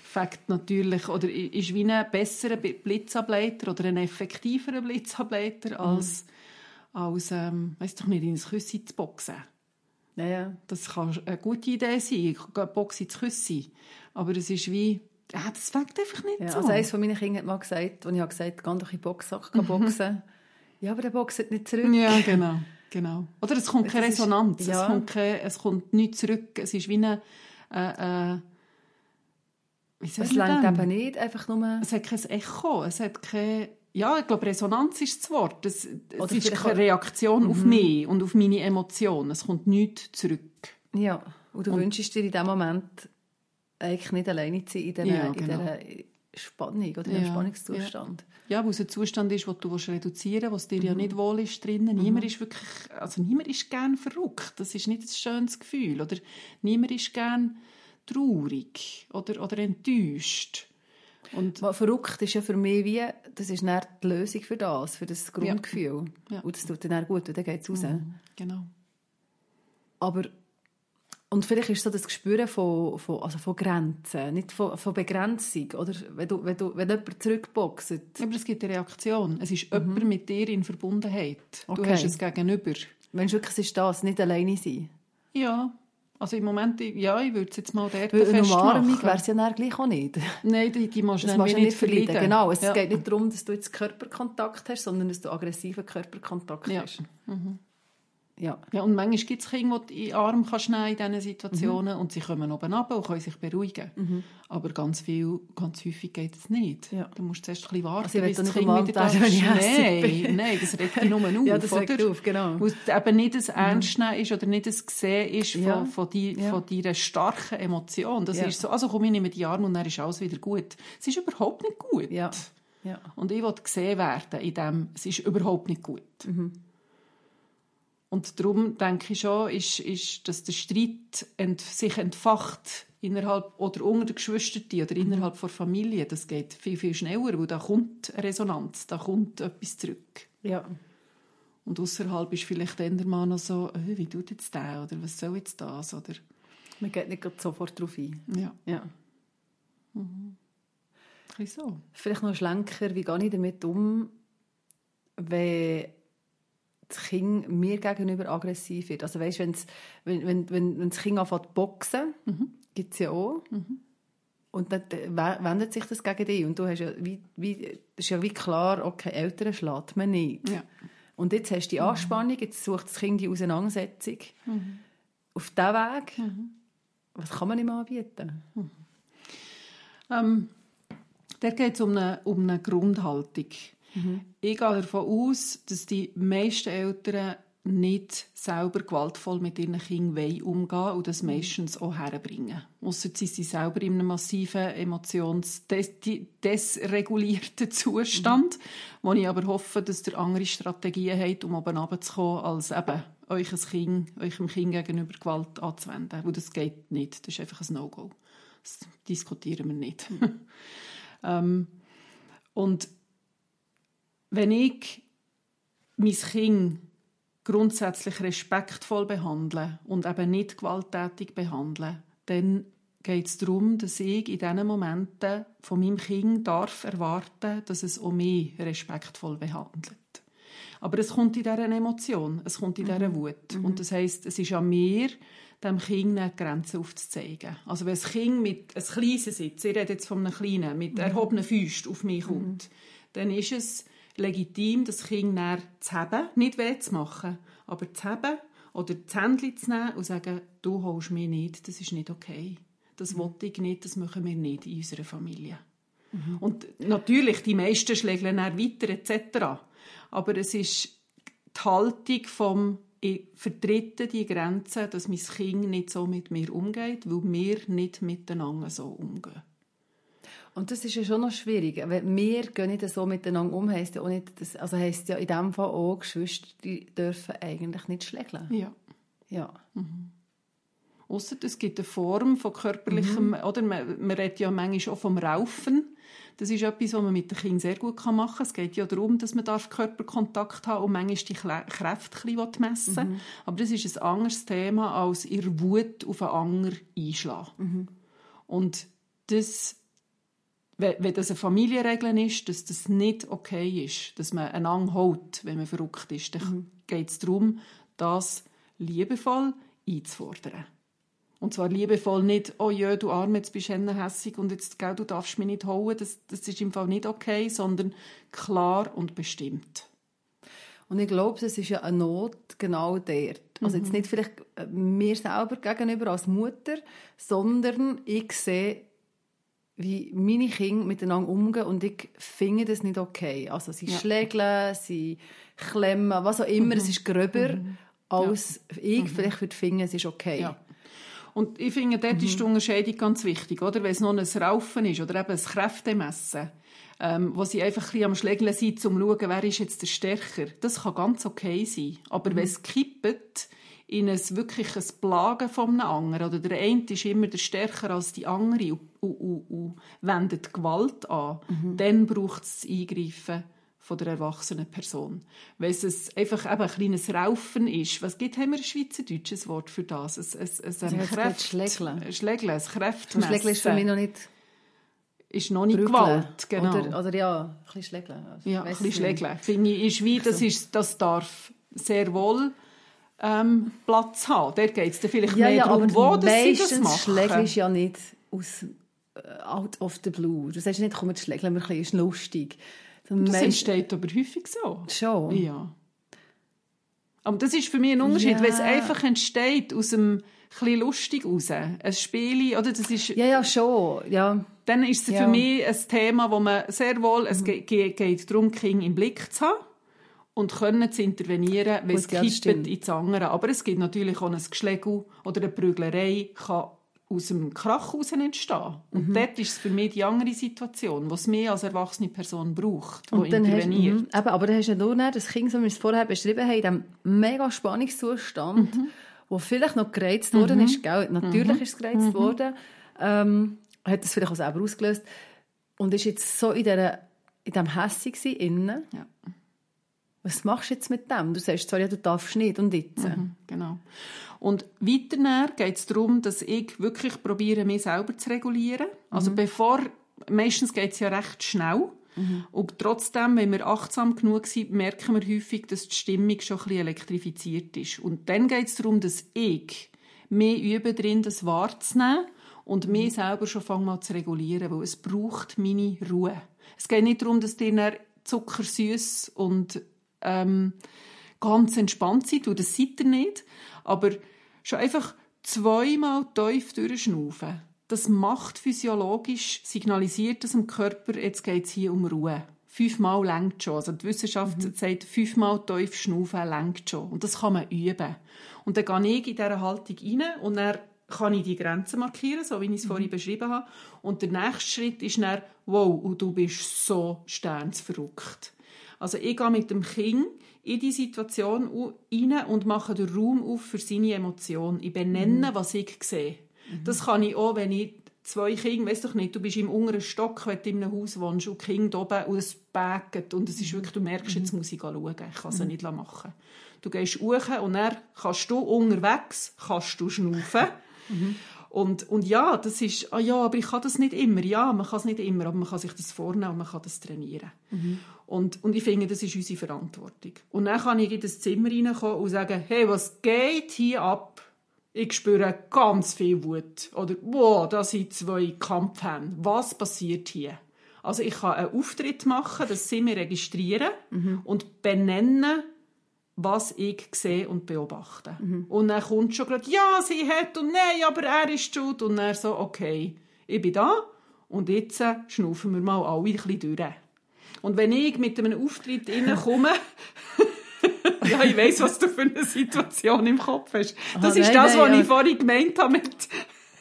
fängt natürlich, oder ist wie ein besserer Blitzableiter oder ein effektiverer Blitzableiter als, als ähm, weiss doch nicht, in ein Küssi zu boxen. Ja, ja. Das kann eine gute Idee sein, gehe Boxen ins Küssi. Aber es ist wie, ja, das fängt einfach nicht Ja, so. also eines von meinen Kindern hat mal gesagt, als ich habe gesagt geh doch in den Boxsack geh boxen. (laughs) ja, aber der boxt nicht zurück. Ja, genau. genau. Oder es kommt keine Das ist- Resonanz, ja. es, kommt kein, es kommt nichts zurück. Es ist wie eine... Äh, äh, Es dem? eben nicht, einfach nur... Es hat kein Echo, es hat kein... Ja, ich glaube, Resonanz ist das Wort. Es, es ist keine Reaktion auf mich und auf meine Emotionen. Es kommt nichts zurück. Ja, und du wünschst dir in dem Moment eigentlich nicht alleine zu sein in dieser, Ja, in genau. dieser Spannung oder in diesem Ja, Spannungszustand. Ja, weil es ein Zustand ist, den du reduzieren willst, was dir ja nicht wohl ist drinnen. Niemand ist wirklich, also niemand ist gern verrückt. Das ist nicht ein schönes Gefühl. Oder niemand ist gern traurig oder, oder enttäuscht. Und Was verrückt ist ja für mich wie, das ist dann die Lösung für das, für das Grundgefühl. Ja. Und das tut dann auch gut, und dann geht es raus. genau. Aber, und vielleicht ist so das Gespüren von, von, also von Grenzen, nicht von, von Begrenzung. Oder wenn, du, wenn, du, wenn jemand zurückboxt. Aber es gibt eine Reaktion. Es ist jemand mit dir in Verbundenheit. Du Okay. hast es gegenüber. Wenn es wirklich ist das, nicht alleine sein. Ja. Also im Moment, ja, ich würde es jetzt mal dort Weil eine festmachen. Umarmung wäre es ja dann gleich auch nicht. Nein, die, die musst du du nicht nicht verleiden. verleiden. Genau, es ja. geht nicht darum, dass du jetzt Körperkontakt hast, sondern dass du aggressiven Körperkontakt Ja. hast. Ja. Ja, und manchmal gibt es Kinder, die in den Arm kannst in diesen Mhm. Situationen und sie kommen oben runter und können sich beruhigen. Aber ganz viel, ganz häufig geht es nicht. Ja. Du musst zuerst ein bisschen warten, Also bis das Kind wieder da hässig Nein, nein, das regt dich nur (laughs) auf. Ja, das regt auf, genau. Weil es eben nicht ein Ernst nehmen ist oder nicht ein Sehen ist von, Ja. von, die, Ja. von deiner starken Emotion. Das Ja. ist so, also komm, ich nehme die Arme und dann ist alles wieder gut. Es ist überhaupt nicht gut. Ja. ja. Und ich will gesehen werden in dem, es ist überhaupt nicht gut. Und darum denke ich schon, ist, ist, dass der Streit ent, sich entfacht innerhalb oder unter den Geschwistern oder innerhalb der Familie. Das geht viel, viel schneller, weil da kommt eine Resonanz, da kommt etwas zurück. ja. Und außerhalb ist vielleicht dann der Mann noch so, äh, wie tut jetzt der oder was soll jetzt das? Oder, Man geht nicht sofort darauf ein. ja, Ja. bisschen so. Vielleicht noch ein Schlenker, wie gehe ich damit um, wenn das Kind mir gegenüber aggressiv wird. Also weißt, wenn's, wenn, wenn, wenn, wenn das Kind anfängt zu boxen, gibt es ja auch. Und dann wendet sich das gegen dich. Und du hast ja wie, wie, ist ja wie klar, okay, Eltern schlägt man nicht. Ja. Und jetzt hast du die Anspannung, jetzt sucht das Kind die Auseinandersetzung. Auf diesem Weg, was kann man ihm anbieten? Ähm, da geht es um eine, um eine Grundhaltung. Ich gehe davon aus, dass die meisten Eltern nicht selber gewaltvoll mit ihren Kindern umgehen und das meistens auch herbringen. Ausser sie sind selber in einem massiven emotionsdesregulierten Zustand, wo ich aber hoffe, dass ihr andere Strategien habt, um oben runterzukommen, als eben euch ein kind, eurem Kind gegenüber Gewalt anzuwenden. Weil das geht nicht. Das ist einfach ein No-Go. Das diskutieren wir nicht. (laughs) ähm, und wenn ich mein Kind grundsätzlich respektvoll behandle und eben nicht gewalttätig behandle, dann geht es darum, dass ich in diesen Momenten von meinem Kind darf erwarten, dass es auch mich respektvoll behandelt. Aber es kommt in dieser Emotion, es kommt in dieser Wut. Und das heisst, es ist an mir, dem Kind eine Grenze aufzuzeigen. Also wenn ein Kind mit, ein kleines Sitz, ich rede jetzt von einem Kleinen, mit erhobenen Füßen auf mich kommt, dann ist es legitim, das Kind dann zu haben, nicht weh zu machen, aber zu haben oder das Händchen zu nehmen und zu sagen, du holst mich nicht, das ist nicht okay. Das will ich nicht, das machen wir nicht in unserer Familie. Und natürlich, die meisten schlägeln dann weiter etc. Aber es ist die Haltung vom ich vertrete die Grenze, dass mein Kind nicht so mit mir umgeht, weil wir nicht miteinander so umgehen. Und das ist ja schon noch schwierig. Wir gehen nicht so miteinander um, heisst ja auch nicht, dass, also heisst ja in dem Fall auch, Geschwister die dürfen eigentlich nicht schlägeln. Ja. Ja. Ausser es gibt eine Form von körperlichem, oder man, man redet ja manchmal auch vom Raufen. Das ist etwas, was man mit den Kindern sehr gut machen kann. Es geht ja darum, dass man darf Körperkontakt haben und manchmal die Kräfte ein bisschen messen will. Aber das ist ein anderes Thema, als ihr Wut auf einen anderen einschlagen. Und das, wenn das eine Familienregel ist, dass das nicht okay ist, dass man einander hält, wenn man verrückt ist, dann geht es darum, das liebevoll einzufordern. Und zwar liebevoll nicht, oh ja, du Arme, jetzt bist du hässig und jetzt, gell, du darfst mich nicht holen, das, das ist im Fall nicht okay, sondern klar und bestimmt. Und ich glaube, es ist ja eine Not genau dort. Also jetzt nicht vielleicht äh, mir selber gegenüber als Mutter, sondern ich sehe, wie meine Kinder miteinander umgehen und ich finde das nicht okay. Also sie Ja. schlägeln, sie klemmen, was auch immer, es ist gröber, als ich vielleicht würde finden, es ist okay. Ja. Und ich finde, dort ist die Unterscheidung ganz wichtig, oder? Wenn es noch ein Raufen ist oder eben ein Kräftemessen, ähm, wo sie einfach ein bisschen am Schlägeln sind, um zu schauen, wer ist jetzt der Stärker. Das kann ganz okay sein. Aber wenn es kippt in ein wirkliches Plagen einem anderen, oder der eine ist immer der stärker als die andere und, und, und, und wendet Gewalt an, dann braucht es das Eingreifen von der erwachsenen Person. Wenn es einfach eben ein kleines Raufen ist, was gibt, haben wir ein schweizerdeutsches Wort für das? Ein, ein, Sie ein hat gesagt, Schlägeln. ein Schlägeln, ein Kräftmessen. Schlägeln ist für mich noch nicht ist noch nicht Brügeln. Gewalt, genau. Oder, oder ja, ein bisschen Schlägeln. Also, ja, ein bisschen es. Schlägeln. Finde ich, ist wie, das, ist, das darf sehr wohl ähm, Platz haben. Dort geht es dann vielleicht Ja, mehr ja, darum, wo dass sie das machen. du ja nicht aus äh, out of the blue. Du sagst nicht, komm, jetzt schlägeln wir ein bisschen, ist lustig. Das meist- entsteht aber häufig so. Schon. Ja. Aber das ist für mich ein Unterschied, Ja. weil es einfach entsteht aus einem bisschen lustig raus. Ein Spiel, oder? Das ist, Ja, ja, schon. Ja. Dann ist es Ja. Mhm. für mich ein Thema, wo man sehr wohl, es ge- ge- geht darum, Kinder im Blick zu haben und können zu intervenieren, wenn es Gut, kippt stimmt. ins andere. Aber es gibt natürlich auch ein Geschlägel oder eine Prüglerei, kann aus dem Krach heraus entstehen. Und Mhm. dort ist es für mich die andere Situation, was mehr als erwachsene Person braucht, die dann hast, interveniert. mhm, eben, aber dann hast du ja nur noch das Kind, so wie wir es vorher beschrieben haben, in diesem mega Spannungszustand, Mhm. wo vielleicht noch gereizt worden ist. Gell? Natürlich ist es gereizt Mhm. worden. Ähm, hat das vielleicht auch selber ausgelöst. Und ist jetzt so in, dieser, in diesem Hässig innen. Ja. Was machst du jetzt mit dem? Du sagst zwar, ja, du darfst nicht und jetzt. Mhm, genau. Und weiter geht es darum, dass ich wirklich probiere, mich selber zu regulieren. Also bevor, meistens geht es ja recht schnell. Und trotzdem, wenn wir achtsam genug sind, merken wir häufig, dass die Stimmung schon ein bisschen elektrifiziert ist. Und dann geht es darum, dass ich mehr übe drin, das wahrzunehmen und mich selber schon fange mal zu regulieren, weil es braucht meine Ruhe. Es geht nicht darum, dass dir zuckersüß und ähm, ganz entspannt seid, weil das seid ihr nicht. Aber schon einfach zweimal tief durchschnaufen. Das macht physiologisch, signalisiert das dem Körper, jetzt geht es hier um Ruhe. Fünfmal längt schon. Also die Wissenschaft sagt, fünfmal tief schnaufen längt schon. Und das kann man üben. Und dann gehe ich in diese Haltung rein und dann kann ich die Grenzen markieren, so wie ich es vorhin beschrieben habe. Und der nächste Schritt ist dann, wow, und du bist so sternsverrückt. Also ich gehe mit dem Kind in die Situation rein und mache den Raum auf für seine Emotion. Ich benenne, was ich sehe. Das kann ich auch, wenn ich zwei Kinder, weißt doch nicht, du bist im unteren Stock, wenn du in einem Haus wohnst und Kinder oben und es bägt und es ist wirklich, du merkst, jetzt muss ich schauen, ich kann es nicht machen. Du gehst hoch und dann kannst du unterwegs, kannst du schnaufen. (laughs) Und, und ja, das ist, ah ja, aber ich kann das nicht immer. Ja, man kann es nicht immer, aber man kann sich das vornehmen und man kann das trainieren. Und, und ich finde, das ist unsere Verantwortung. Und dann kann ich in das Zimmer reinkommen und sagen, hey, was geht hier ab? Ich spüre ganz viel Wut. Oder, wow, da sind zwei Kampfhände. Was passiert hier? Also ich kann einen Auftritt machen, das sie mir registrieren und benennen, was ich sehe und beobachte. Und dann kommt schon gerade, ja, sie hat und nein, aber er ist schuld. Und dann so, okay, ich bin da und jetzt äh, schnaufen wir mal alle ein bisschen durch. Und wenn ich mit einem Auftritt reinkomme, (laughs) ja, ich weiss, was du für eine Situation im Kopf hast. Das Aha, ist nein, das, nein, was ja. ich vorhin gemeint habe mit...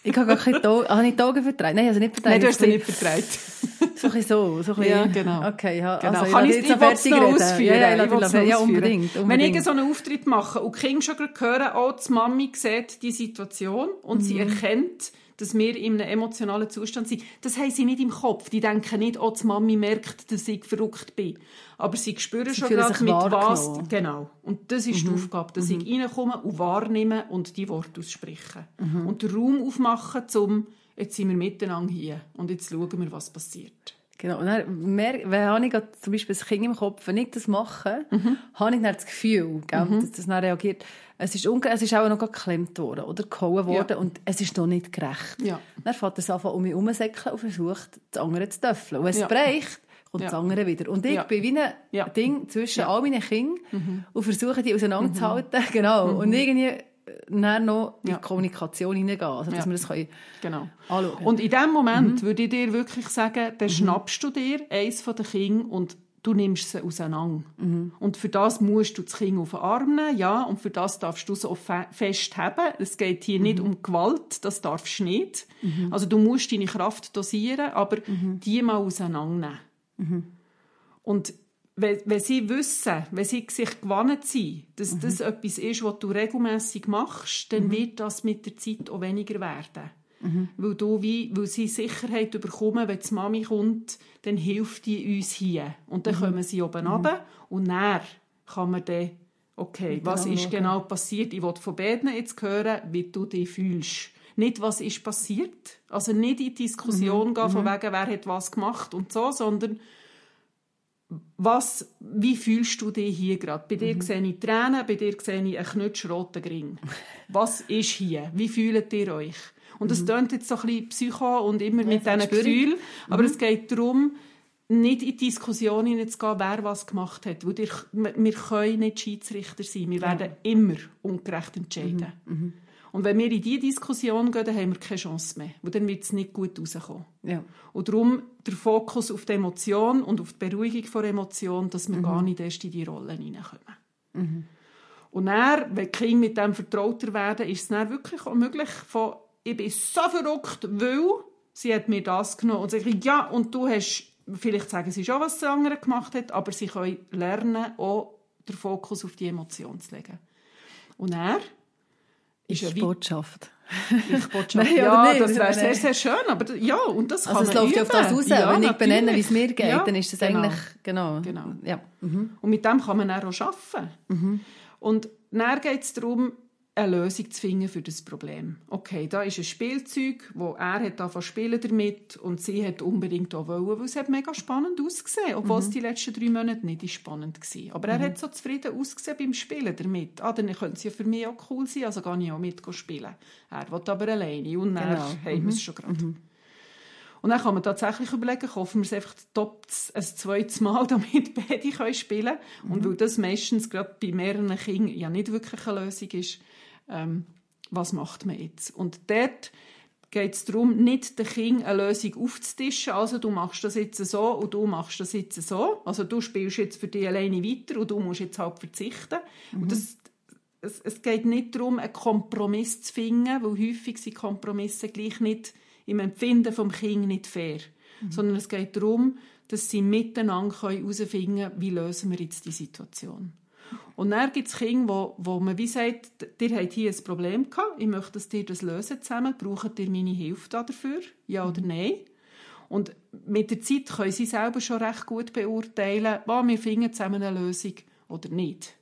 Ich habe gar keine Augen, habe ich Augen vertreibt? Nein, also nicht vertreibt. Nein, du hast sie nicht vertreibt. (laughs) So ein so. so ein Ja, genau. Okay, ja, Genau. also, Kann ich ich, ich es noch ausführen? Ja, ja, Ich ich noch ja, ausführen. unbedingt, Wenn unbedingt. ich so einen Auftritt mache und die Kinder schon hören, oh, die Mami sieht die Situation und sie Mhm. erkennt, dass wir in einem emotionalen Zustand sind. Das haben sie nicht im Kopf. Die denken nicht, oh, die Mami merkt, dass ich verrückt bin. Aber sie spüren schon fühlen gerade, mit was... Mhm. Genau. Und das ist die Aufgabe, dass ich reinkomme und wahrnehme und die Worte ausspreche. Mhm. Und den Raum aufmachen, zum jetzt sind wir miteinander hier und jetzt schauen wir, was passiert. Genau. Und dann, wenn habe ich zum Beispiel das Kind im Kopf, wenn ich das mache, Mhm. habe ich dann das Gefühl, gell, dass das dann reagiert. Es ist, unge es ist auch noch geklemmt worden oder gehauen worden Ja. und es ist noch nicht gerecht. Ja. Dann fährt es an, um mich herumsäckeln und versucht, das andere zu töffeln. Und wenn es Ja. bricht, kommt Ja. das andere wieder. Und ich Ja. bin wie ein Ja. Ding zwischen all meinen Kindern und versuche, die auseinanderzuhalten. (laughs) Genau. Und irgendwie äh, dann noch in die Kommunikation hineingehen, also dass wir das können Genau. anschauen Und in dem Moment Mhm. würde ich dir wirklich sagen, dann schnappst du dir eins von den Kindern und du nimmst sie auseinander. Mhm. Und für das musst du das Kind auf den Arm nehmen, ja, und für das darfst du es auch fe fest haben. Es geht hier nicht Mhm. um Gewalt, das darfst du nicht. Also du musst deine Kraft dosieren, aber Mhm. die mal auseinandernehmen. Und wenn, wenn sie wissen, wenn sie sich gewannet sind, dass das etwas ist, was du regelmäßig machst, dann wird das mit der Zeit auch weniger werden. Weil, du wie, weil sie Sicherheit bekommen, wenn die Mami kommt, dann hilft die uns hier. Und dann kommen sie oben runter und dann kann man dann, okay, was ist genau passiert? Ich will von beiden jetzt hören, wie du dich fühlst. Nicht, was ist passiert. Also nicht in die Diskussion gehen, von wegen, wer hat was gemacht und so, sondern was, wie fühlst du dich hier gerade? Bei dir mhm. sehe ich Tränen, bei dir sehe ich einen knutschroten Ring. (laughs) Was ist hier? Wie fühlt ihr euch? Und das mhm. klingt jetzt so ein bisschen psycho und immer ja, mit diesen Gefühlen, aber mhm. es geht darum, nicht in die Diskussion hineinzugehen, wer was gemacht hat. Weil wir können nicht Schiedsrichter sein. Wir werden ja. immer ungerecht entscheiden. Mhm. Mhm. Und wenn wir in diese Diskussion gehen, dann haben wir keine Chance mehr. Weil dann wird es nicht gut rauskommen. Ja. Und darum der Fokus auf die Emotion und auf die Beruhigung der Emotion, dass wir mhm. gar nicht erst in die Rollen hineinkommen. Mhm. Und dann, wenn die Kinder mit dem vertrauter werden, ist es dann wirklich auch möglich, von, ich bin so verrückt, weil sie hat mir das genommen und sagt, ja, und du hast, vielleicht sagen sie schon, was der andere gemacht hat, aber sie können lernen, auch den Fokus auf die Emotion zu legen. Und er ist ja Botschaft. Ich Botschaft. (laughs) Nein, ja, das wäre sehr, sehr schön. Aber ja, und das also kann es läuft ja auf das raus. Ja, Wenn ich benenne, wie es mir geht, ja, dann ist das genau. eigentlich, genau. genau. Ja. Mhm. Und mit dem kann man dann auch arbeiten. Mhm. Und dann geht es darum, eine Lösung zu finden für das Problem. Okay, da ist ein Spielzeug, wo er hat davon spielen damit und sie hat unbedingt auch wollen, weil es hat mega spannend ausgesehen, obwohl mhm. es die letzten drei Monate nicht spannend war. Aber mhm. er hat so zufrieden ausgesehen beim Spielen damit. Ah, dann könnte es ja für mich auch cool sein, also gehe ich auch mit spielen. Er will aber alleine und dann genau. haben wir es mhm. schon gerade. Mhm. Und dann kann man tatsächlich überlegen, kaufen wir es einfach ein zweites Mal, (laughs) damit beide spielen können. Und mhm. weil das meistens gerade bei mehreren Kindern ja nicht wirklich eine Lösung ist, ähm, was macht man jetzt? Und dort geht es darum, nicht den Kind eine Lösung aufzutischen, also du machst das jetzt so und du machst das jetzt so. Also du spielst jetzt für dich alleine weiter und du musst jetzt halt verzichten. Mhm. Und das, es, es, geht nicht darum, einen Kompromiss zu finden, weil häufig sind Kompromisse gleich nicht im Empfinden vom Kind nicht fair. Mhm. Sondern es geht darum, dass sie miteinander herausfinden können, wie lösen wir jetzt die Situation. Und dann gibt es Kinder, wo, wo man wie sagt, ihr habt hier ein Problem gehabt, ich möchte, dass ihr das lösen zusammen, braucht ihr meine Hilfe dafür, ja oder nein? Und mit der Zeit können sie selber schon recht gut beurteilen, was wir finden zusammen eine Lösung oder nicht.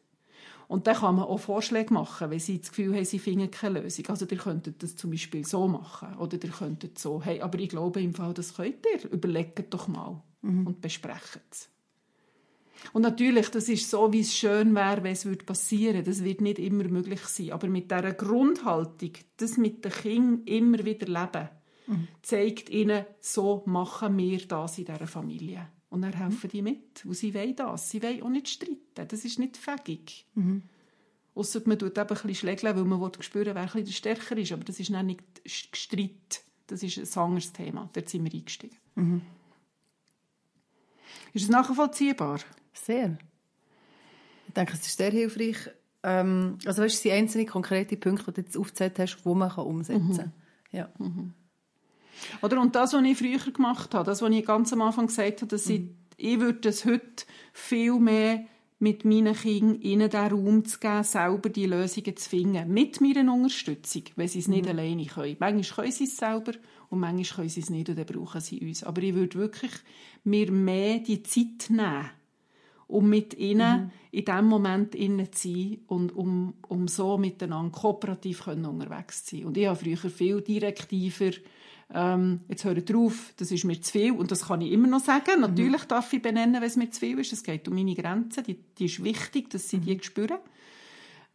Und dann kann man auch Vorschläge machen, wenn sie das Gefühl haben, sie finden keine Lösung. Also ihr könntet das zum Beispiel so machen oder ihr könntet so. Hey, aber ich glaube im Fall, das könnt ihr. Überlegt doch mal mhm. und besprecht es. Und natürlich, das ist so, wie es schön wäre, wenn es passieren würde. Das wird nicht immer möglich sein. Aber mit dieser Grundhaltung, das mit den Kindern immer wieder leben, mhm. zeigt ihnen, so machen wir das in dieser Familie. Und dann helfen die mit, weil sie wollen das. Sie wollen auch nicht streiten. Das ist nicht fähig. Mhm. Ausser man tut eben ein bisschen schlägeln, weil man spüren wer ein stärker ist. Aber das ist nicht Streit. Das ist ein anderes Thema. Dort sind wir eingestiegen. Mhm. Ist es nachvollziehbar? Sehr. Ich denke, es ist sehr hilfreich. Ähm, also weißt, es sind einzelne konkrete Punkte, die du jetzt aufgezählt hast, die man umsetzen kann. Mhm. Ja. Mhm. Oder, und das, was ich früher gemacht habe, das, was ich ganz am Anfang gesagt habe, dass mhm. ich, ich würde es heute viel mehr mit meinen Kindern ihnen den Raum zu geben, selber die Lösungen zu finden. Mit meiner Unterstützung, wenn sie es nicht mhm. alleine können. Manchmal können sie es selber und manchmal können sie es nicht und dann brauchen sie uns. Aber ich würde wirklich mir mehr die Zeit nehmen, um mit ihnen mhm. in diesem Moment innen zu sein und um, um so miteinander kooperativ können unterwegs zu sein. Und ich habe früher viel direktiver ähm, jetzt höre drauf, das ist mir zu viel und das kann ich immer noch sagen. Mhm. Natürlich darf ich benennen, wenn es mir zu viel ist. Es geht um meine Grenzen, die, die ist wichtig, dass sie mhm. die spüren.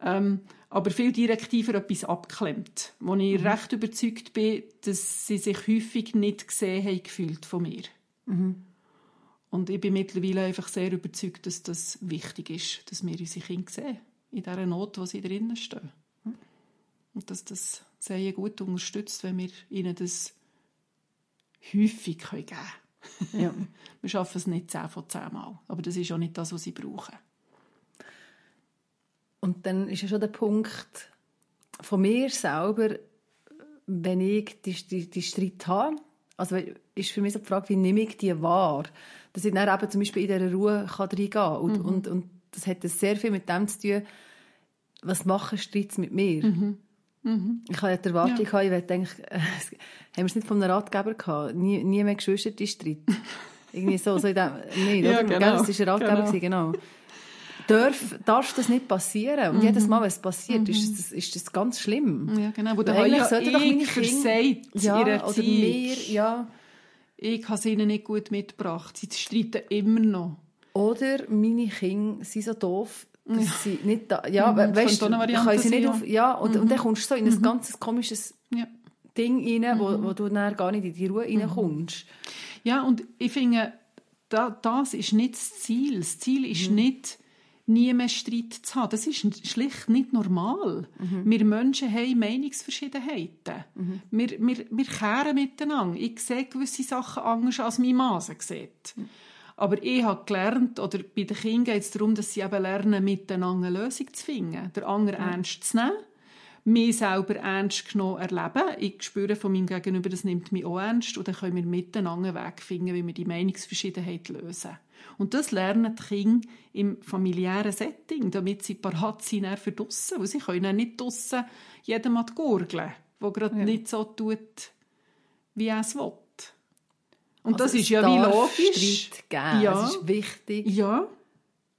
Ähm, aber viel direktiver etwas abklemmt, wo ich mhm. recht überzeugt bin, dass sie sich häufig nicht gesehen haben gefühlt von mir. Mhm. Und ich bin mittlerweile einfach sehr überzeugt, dass das wichtig ist, dass wir unsere Kinder sehen, in dieser Not, wo sie drinnen stehen. Und dass das sehr gut unterstützt, wenn wir ihnen das häufig geben können. Ja. (laughs) wir schaffen es nicht 10 von 10 Mal, aber das ist auch nicht das, was sie brauchen. Und dann ist ja schon der Punkt von mir selber, wenn ich die, die, die Streit habe, also ist für mich so die Frage, wie nehme ich die wahr? Dass ich dann eben zum Beispiel in dieser Ruhe kann reingehen kann. Und, mhm. und, und das hat sehr viel mit dem zu tun, was machen Streits mit mir? Mhm. Mhm. Ich hatte die Erwartung, ja. ich wollte eigentlich, äh, haben wir es nicht von einem Ratgeber gehabt, nie, nie mehr geschwisterte Streit. (laughs) Irgendwie so, so in dem, nee, ja, oder? Genau. Das war ein Ratgeber, genau. genau. Darf, darf das nicht passieren? Und mhm. jedes Mal, wenn es passiert, mhm. ist, das, ist das ganz schlimm. Ja, genau. Wo der eigentlich sollte doch meine Kinder, ja, oder mir, ja, ich habe es ihnen nicht gut mitgebracht. Sie streiten immer noch. Oder meine Kinder sind so doof, dass Ja. sie nicht da... Ja, Mhm, we- weißt du, können sie nicht auf... Ja, und, und dann kommst du so in ein Mhm. ganzes komisches Ja. Ding rein, Mhm. wo, wo du dann gar nicht in die Ruhe reinkommst. Ja, und ich finde, da, das ist nicht das Ziel. Das Ziel Mhm. ist nicht, nie mehr Streit zu haben. Das ist schlicht nicht normal. Mhm. Wir Menschen haben Meinungsverschiedenheiten. Mhm. Wir, wir, wir kehren miteinander. Ich sehe gewisse Sachen anders, als mein Mann sie sieht. Mhm. Aber ich habe gelernt, oder bei den Kindern geht es darum, dass sie eben lernen, miteinander eine Lösung zu finden. Der andere ernst zu nehmen, mich selber ernst genommen erleben. Ich spüre von meinem Gegenüber, das nimmt mich auch ernst. Und dann können wir miteinander einen Weg finden, wie wir die Meinungsverschiedenheit lösen. Und das lernen die Kinder im familiären Setting, damit sie parat sind für draussen. Weil sie können nicht draussen jedem mal gurgeln, der gerade nicht so tut, wie er es will. Und Also das ist ja wie logisch. Streit geben. Ja. Es ist wichtig. Ja.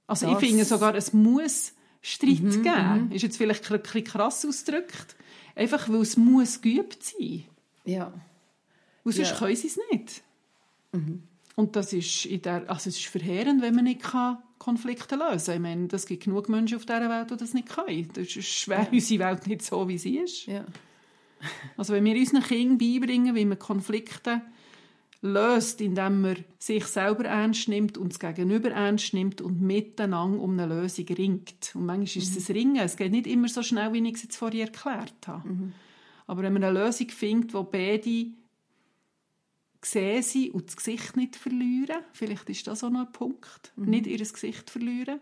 Also ich Das- Mhm, finde sogar, es muss Streit geben. Ist jetzt vielleicht ein bisschen krass ausgedrückt. Einfach, weil es muss geübt sein. Ja. Weil sonst Ja. Mhm. können sie es nicht. Und das ist, in der, also es ist verheerend, wenn man nicht kann Konflikte lösen kann. Ich meine, es gibt genug Menschen auf dieser Welt, die das nicht können. Das ist schwer, unsere Welt nicht so, wie sie ist. ja. Also wenn wir unseren Kindern beibringen, wie man Konflikte löst, indem man sich selber ernst nimmt und das Gegenüber ernst nimmt und miteinander um eine Lösung ringt. Und manchmal ist es ein Ringen. Es geht nicht immer so schnell, wie ich es jetzt vorher erklärt habe. Aber wenn man eine Lösung findet, wo beide sehen sind und das Gesicht nicht verlieren, vielleicht ist das auch noch ein Punkt, nicht ihr Gesicht verlieren,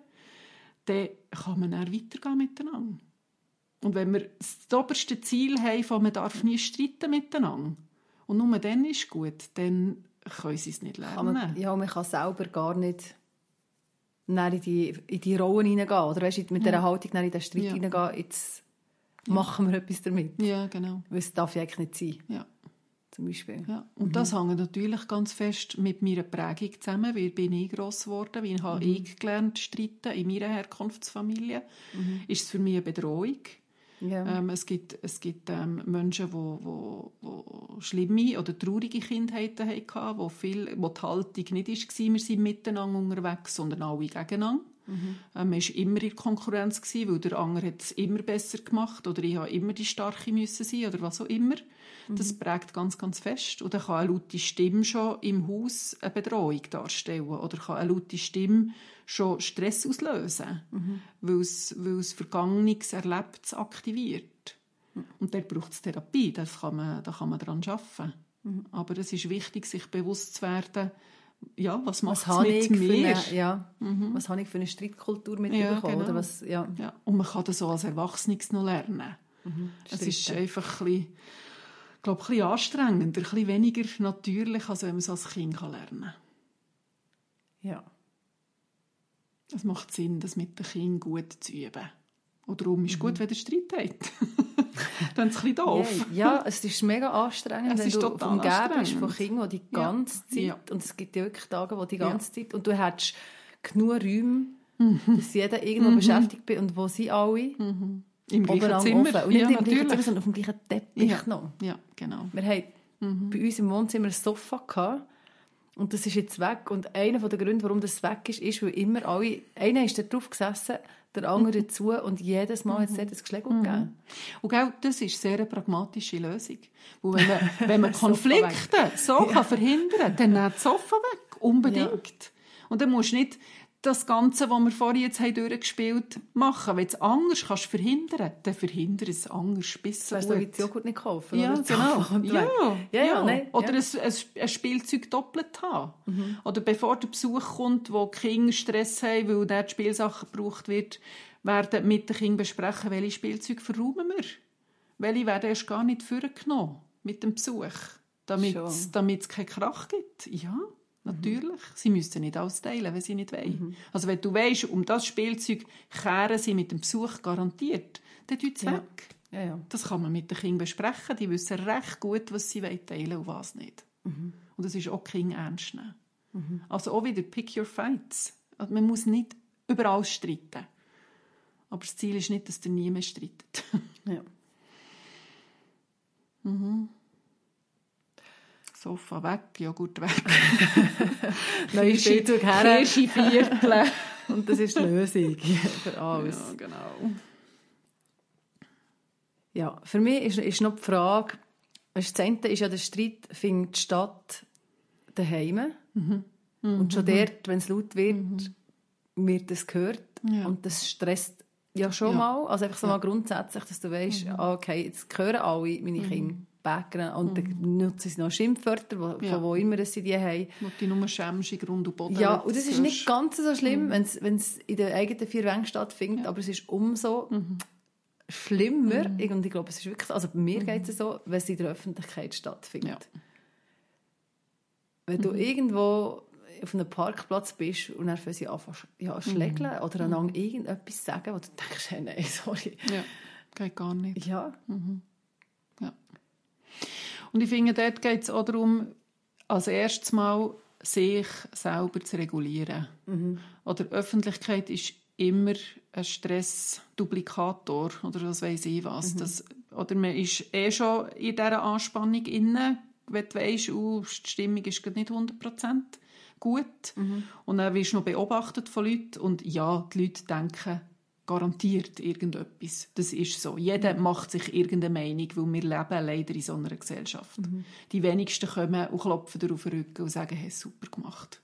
dann kann man dann weitergehen miteinander. Und wenn wir das oberste Ziel haben, von man darf nie streiten miteinander, und nur dann ist gut, dann können sie es nicht lernen. man, ja, man kann selber gar nicht in die, in die Rollen hineingehen. Oder weißt, mit dieser Haltung in den Streit Ja. hineingehen, jetzt machen wir etwas damit. Ja, genau. Weil es darf ja eigentlich nicht sein, Ja. Zum Beispiel. Ja. Und das hängt natürlich ganz fest mit meiner Prägung zusammen, wie bin ich gross geworden, wie habe ich gelernt streiten in meiner Herkunftsfamilie. Ist es für mich eine Bedrohung? Ja. Ähm, es gibt, es gibt ähm, Menschen, die wo, wo, wo schlimme oder traurige Kindheiten hatten, wo, viel, wo die Haltung nicht war, wir sind miteinander unterwegs, sondern alle gegeneinander. Ähm, man war immer in Konkurrenz, gewesen, weil der andere hat es immer besser gemacht oder ich habe immer die Starke müssen sein oder was auch immer. Das prägt ganz, ganz fest. Und dann kann eine laute Stimme schon im Haus eine Bedrohung darstellen oder kann eine laute Stimme schon Stress auslösen, weil, es, weil es Vergangenes Erlebtes aktiviert. Und dort braucht es Therapie, das kann man, da kann man daran arbeiten. Aber es ist wichtig, sich bewusst zu werden, ja, was macht es mit mir? eine, ja, was habe ich für eine Streitkultur mitbekommen? genau. Oder was, ja. Ja, und man kann das auch als Erwachsenes noch lernen. Es ist einfach ein bisschen, glaube, ein bisschen anstrengender, ein bisschen weniger natürlich, als wenn man es als Kind kann lernen kann. ja. Es macht Sinn, das mit den Kindern gut zu üben. Und darum ist es gut, wenn ihr Streit habt. (laughs) (laughs) Dann ist es ein bisschen doof. Ja, ja, es ist mega anstrengend, Es wenn ist du umgeben bist von. Kindern, die die Ja. ganze Zeit, Ja. und es gibt ja wirklich Tage, wo die Ja. ganze Zeit, und du hättest genug Räume, Mhm. dass jeder irgendwo beschäftigt ist und wo sie alle Im gleichen Zimmer. offen. Und nicht ja, im gleichen Zimmer, sondern auf dem gleichen Teppich Ja. noch. Ja, genau. Wir hatten bei uns im Wohnzimmer ein Sofa gehabt, und das ist jetzt weg. Und einer der Gründe, warum das weg ist, ist, weil immer alle, einer ist da drauf gesessen, der andere dazu, und jedes Mal hat es dort ein Geschläge gegeben. Und gell, das ist sehr eine pragmatische Lösung. Weil wenn man, (laughs) wenn man Konflikte so kann verhindern kann, dann nimmt das Sofa weg. Unbedingt. Und dann musst du nicht das Ganze, was wir vorhin jetzt haben durchgespielt machen. Wenn du es anders kannst verhindern, dann verhindere es anders bis so Weißt du, gut. das Joghurt nicht kaufen? Ja, oder? Genau. (laughs) Ja, ja, ja, nein, Oder ja. Ein, ein, Spielzeug doppelt haben. Oder bevor der Besuch kommt, wo die Kinder Stress haben, weil dort die Spielsache gebraucht wird, werden mit den Kindern besprechen, welche Spielzeuge verräumen wir. Welche werden erst gar nicht vorgenommen mit dem Besuch, damit es keinen Krach gibt. Ja, natürlich. Sie müssen nicht alles teilen, wenn sie nicht wollen. Also wenn du weißt, um das Spielzeug kehren sie mit dem Besuch garantiert, dann tut es Ja. weg. Ja, ja. Das kann man mit den Kindern besprechen. Die wissen recht gut, was sie teilen wollen und was nicht. Und das ist auch Kinder ernst nehmen. Also auch wieder pick your fights. Also man muss nicht überall streiten. Aber das Ziel ist nicht, dass der niemand streitet. (laughs) ja. Sofa weg, Joghurt weg. (laughs) Neue Spielzeug her. Kirsche Viertel. (laughs) Und das ist die Lösung (laughs) für alles. ja, genau. Ja, für mich ist, ist noch die Frage, das eine ist ja der Streit, findet statt daheim. Mhm. Und schon dort, wenn es laut wird, wird das gehört. Ja. Und das stresst ja schon Ja. mal. Also einfach so mal grundsätzlich, dass du weißt, Mhm. ah, okay, jetzt hören alle meine Kinder backern und dann nutzen sie noch Schimpfwörter, wo, Mhm. Ja. von wo immer sie die haben. Wo du nur schämst in Grund und Boden. Ja, und das ist nicht ganz so schlimm, Mhm. wenn es in den eigenen vier Wänden stattfindet, aber es ist umso Mhm. schlimmer, und ich glaube, es ist wirklich so, also bei mir geht es so, wenn es in der Öffentlichkeit stattfindet. Ja. Mhm. Wenn du irgendwo auf einem Parkplatz bist und dann fangen sie an, ja, schlägeln Mhm. oder einander irgendetwas sagen, wo du denkst, hey, nein, (laughs) sorry. Ja, geht gar nicht. Ja, Und ich finde, dort geht es auch darum, als erstes Mal sich selber zu regulieren. Oder Öffentlichkeit ist immer ein Stressduplikator oder was weiß ich was. Das, oder man ist eh schon in dieser Anspannung inne, wenn du weisst, uh, die Stimmung ist gerade nicht 100% gut. Und dann wirst du noch beobachtet von Leuten und ja, die Leute denken garantiert irgendetwas. Das ist so. Jeder macht sich irgendeine Meinung, weil wir leben leider in so einer Gesellschaft. Die wenigsten kommen und klopfen dir auf den Rücken und sagen, hey, super gemacht.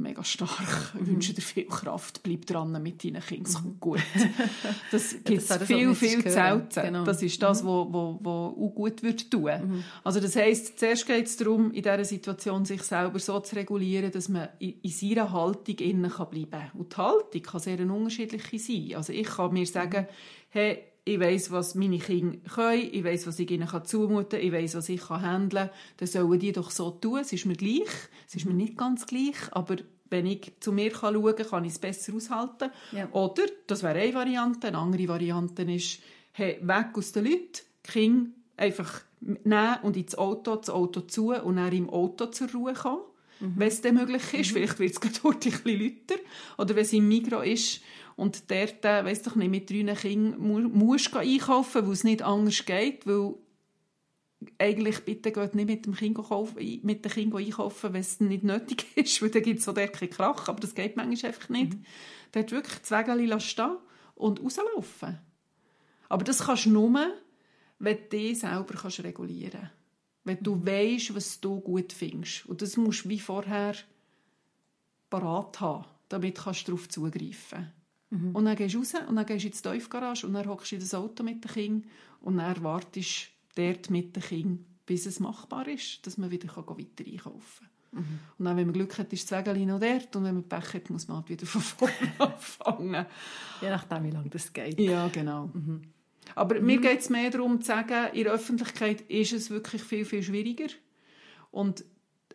Mega stark. Ich wünsche dir viel Kraft. Bleib dran mit deinen Kindern. Es kommt gut. (laughs) Das gibt es viel, viel zu selten. Genau. Das ist das, was wo, wo, wo auch gut wird tun. Also das heisst, zuerst geht es darum, in dieser Situation sich selber so zu regulieren, dass man in, in seiner Haltung innen kann bleiben kann. Und die Haltung kann sehr eine unterschiedliche sein. Also ich kann mir sagen, hey, ich weiss, was meine Kinder können, ich weiss, was ich ihnen zumuten kann, ich weiss, was ich handeln kann, dann sollen die doch so tun. Es ist mir gleich, es ist mir nicht ganz gleich, aber wenn ich zu mir schauen kann, kann ich es besser aushalten. Ja. Oder, das wäre eine Variante, eine andere Variante ist, hey, weg aus den Leuten, die Kinder einfach nehmen und ins Auto, das Auto zu und dann im Auto zur Ruhe kommen. Wenn es dann möglich ist, vielleicht wird es (laughs) gerade dort ein bisschen lauter. Oder wenn es im Migros ist und dort, äh, weiss doch nicht, mit drei Kindern mu musst du einkaufen, weil es nicht anders geht, weil eigentlich bitte geht nicht mit dem Kind kaufen, mit dem Kind einkaufen, wenn es nicht nötig (laughs) ist, weil dann gibt es so dort keinen Krach, aber das geht manchmal einfach nicht. Dort wirklich das Wägeli stehen und rauslaufen. Aber das kannst du nur, wenn du dich selber kannst regulieren kannst. Wenn du weißt, was du gut findest. Und das musst du wie vorher parat haben, damit kannst du darauf zugreifen Und dann gehst du raus und dann gehst du in die Tiefgarage und dann hockst du in das Auto mit dem Kind und dann wartest du dort mit dem Kind, bis es machbar ist, dass man wieder weiter einkaufen kann. Und dann, wenn man Glück hat, ist das Wägeli noch dort und wenn man Pech hat, muss man halt wieder von (laughs) vorne anfangen. je nachdem, wie lange das geht. Ja, genau. Aber mir geht es mehr darum zu sagen, in der Öffentlichkeit ist es wirklich viel, viel schwieriger. Und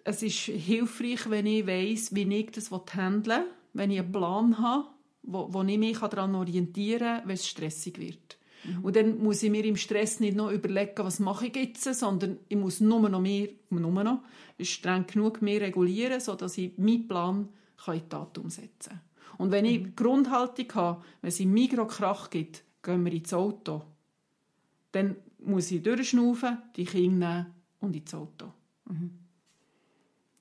es ist hilfreich, wenn ich weiss, wie ich das handeln will, wenn ich einen Plan habe, wo, wo ich mich daran orientieren kann, wenn es stressig wird. Und dann muss ich mir im Stress nicht noch überlegen, was mache ich jetzt, sondern ich muss nur noch mehr, nur noch, streng genug mehr regulieren, sodass ich meinen Plan kann in die Tat umsetzen kann. Und wenn ich die Grundhaltung habe, wenn es im Migros Krach gibt, gehen wir ins Auto, dann muss ich durchschnaufen, die Kinder nehmen und ins Auto.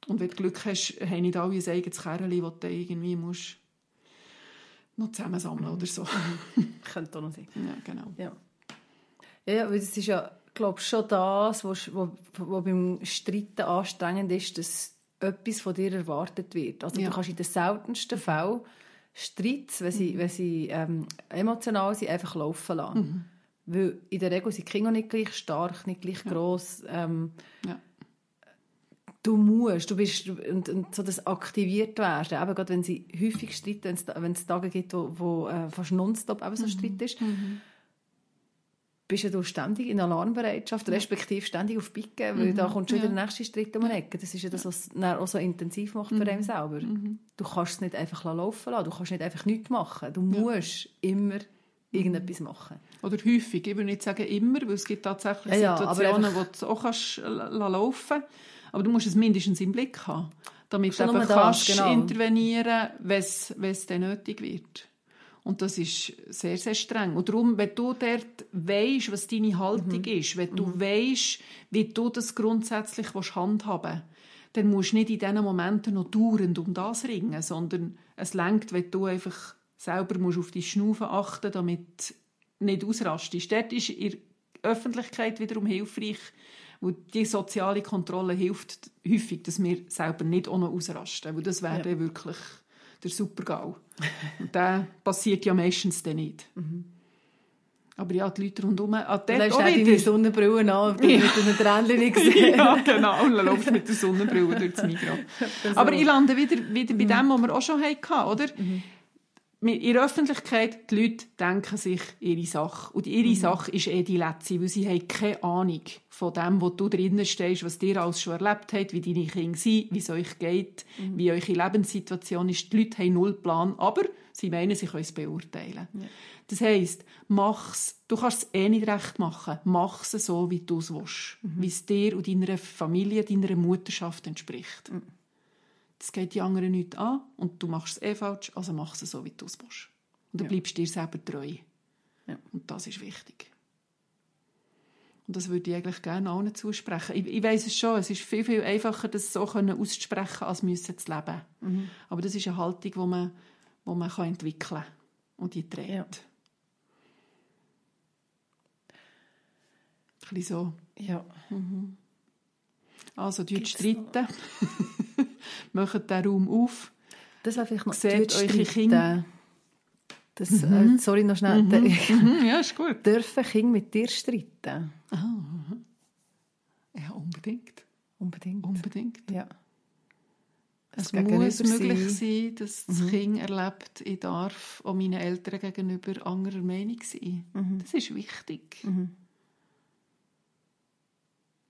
Und wenn du Glück hast, haben nicht alle ein eigenes Kerli, das du irgendwie musst noch zusammensammeln oder so. Könnte auch noch sein. Ja, genau. Ja. Ja, weil das ist ja, glaube ich, schon das, was wo, wo beim Streiten anstrengend ist, dass etwas von dir erwartet wird. Also Ja. du kannst in den seltensten Fällen Streits, wenn sie, wenn sie ähm, emotional sind, einfach laufen lassen. Weil in der Regel sind die Kinder nicht gleich stark, nicht gleich gross. Ähm, Ja. Du musst, du bist, und, und so das aktiviert werden, eben gerade wenn sie häufig streiten, wenn es, Tage gibt, wo, wo äh, fast nonstop eben so Streit ist, bist ja du ständig in Alarmbereitschaft, respektive ständig auf Picken, weil da kommt schon wieder der nächste Streit um die Ecke. Das ist ja das, was dann auch so intensiv macht für einen selber. Du kannst es nicht einfach laufen lassen, du kannst nicht einfach nichts machen. Du musst immer irgendetwas machen. Oder häufig, ich würde nicht sagen immer, weil es gibt tatsächlich Ja, ja, Situationen, einfach- wo du es auch kannst äh, la- laufen. kannst. Aber du musst es mindestens im Blick haben, damit du eben kannst genau. intervenieren wenn es dann nötig wird. Und das ist sehr, sehr streng. Und darum, wenn du dort weisst, was deine Haltung Mhm. ist, wenn du weisst, wie du das grundsätzlich handhaben willst, dann musst du nicht in diesen Momenten noch dauernd um das ringen, sondern es lenkt, wenn du einfach selber musst auf die Schnaufe achten damit du nicht ausrastest. Dort ist in der Öffentlichkeit wiederum hilfreich, weil die soziale Kontrolle hilft häufig, dass wir selber nicht noch ausrasten, weil das wäre Ja. dann wirklich der Super-GAU. Und der passiert ja meistens dann nicht. Aber ja, die Leute rundherum... Ah, dort lässt auch wieder. Sonnenbrille an, damit du mit den Tränchen nicht siehst. (laughs) ja, genau. Und dann laufst du mit der Sonnenbrille durch das Mikro. (laughs) Aber ich lande wieder, wieder bei dem, was wir auch schon hatten, oder? Mit- In der Öffentlichkeit, die Leute denken sich ihre Sache. Und ihre Sache ist eh die letzte, weil sie haben keine Ahnung von dem, wo du drinnen stehst, was ihr alles schon erlebt habt, wie deine Kinder sind, wie es euch geht, wie eure Lebenssituation ist. Die Leute haben null Plan, aber sie meinen, sie können es beurteilen. Das heisst, mach's. Du kannst es eh nicht recht machen. Mach's so, wie du es willst. Wie es dir und deiner Familie, deiner Mutterschaft entspricht. Das geht die anderen nicht an und du machst es eh falsch, also mach es so, wie du es willst. Und dann Ja. bleibst du dir selber treu. Ja. Und das ist wichtig. Und das würde ich eigentlich gerne allen zusprechen. Ich, ich weiss es schon, es ist viel, viel einfacher, das so auszusprechen, als müssen zu leben. Mhm. Aber das ist eine Haltung, die man, die man kann entwickeln kann und die trägt. Ja. Ein bisschen so. Ja. Also, die Gibt's streiten. (laughs) Macht den Raum auf. Das wäre vielleicht noch Seht eure. Kinder. Das, äh, sorry, noch schnell. (laughs) Mhm, ja, ist gut. Dürfen Kinder mit dir streiten? Ja, unbedingt. Unbedingt. Unbedingt. Ja. Es Gegenüber muss möglich sein. sein, dass das Kind erlebt, ich darf auch meinen Eltern gegenüber anderer Meinung sein. Das ist wichtig.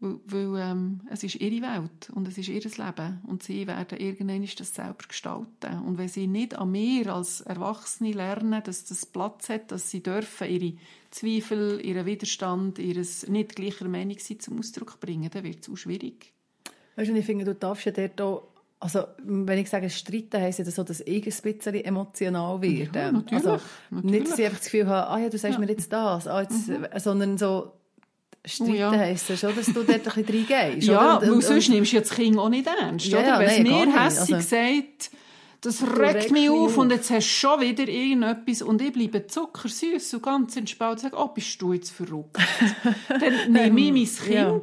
Weil, weil ähm, es ist ihre Welt und es ist ihr Leben und sie werden irgendwann das selber gestalten. Und wenn sie nicht an mir als Erwachsene lernen, dass das Platz hat, dass sie dürfen ihre Zweifel, ihren Widerstand, ihres nicht gleicher Meinung sein zum Ausdruck bringen, dann wird es auch schwierig. Weißt du, ich finde, du darfst ja dort auch, also wenn ich sage streiten, heisst ja das so, dass ich ein bisschen emotional werde. Ja, natürlich, also, natürlich. Nicht, dass ich einfach das Gefühl habe, ah ja, du sagst mir jetzt das, ah, jetzt, sondern so, streiten Oh ja. heisst ja schon, dass du dort ein bisschen reingehst. Ja, oder? weil sonst nimmst du ja das Kind auch nicht ernst. Ja, oder? ja, Wenn es mir hässig Also- sagt, das regt mich auf auf. und jetzt hast du schon wieder irgendetwas und ich bleibe zuckersüß und ganz entspannt und sage, oh, bist du jetzt verrückt? (laughs) Dann nehme ich mein Kind Ja.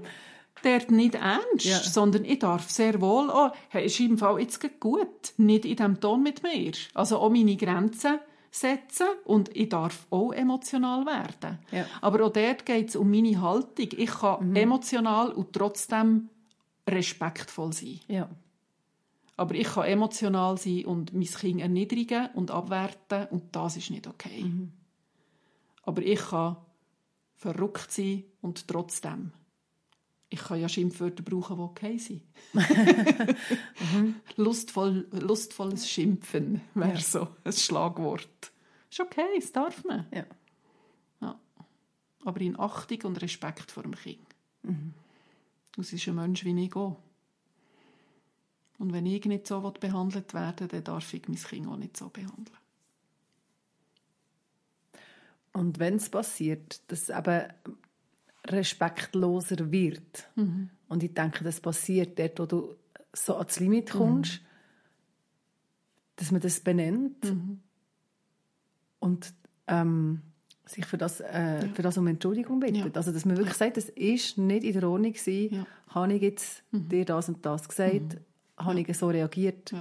dort nicht ernst, Ja. sondern ich darf sehr wohl, oh, hey, ist im Fall jetzt gut, nicht in diesem Ton mit mir. Also auch meine Grenzen setzen und ich darf auch emotional werden. Ja. Aber auch dort geht es um meine Haltung. Ich kann emotional und trotzdem respektvoll sein. Ja. Aber ich kann emotional sein und mein Kind erniedrigen und abwerten und das ist nicht okay. Aber ich kann verrückt sein und trotzdem. Ich kann ja Schimpfwörter brauchen, die okay sind. (laughs) Lustvoll, lustvolles Schimpfen wäre Ja. so ein Schlagwort. Ist okay, das darf man. Ja. Ja. Aber in Achtung und Respekt vor dem Kind. Das ist ein Mensch wie ich auch. Und wenn ich nicht so behandelt werden will, dann darf ich mein Kind auch nicht so behandeln. Und wenn es passiert, dass es eben respektloser wird, und ich denke, das passiert dort, wo du so ans Limit kommst, dass man das benennt. Und ähm, sich für das, äh, für das um Entschuldigung bittet. Ja. Also, dass man wirklich sagt, das ist nicht in der Ordnung gewesen, Ja. habe ich jetzt dir das und das gesagt, habe ich so reagiert.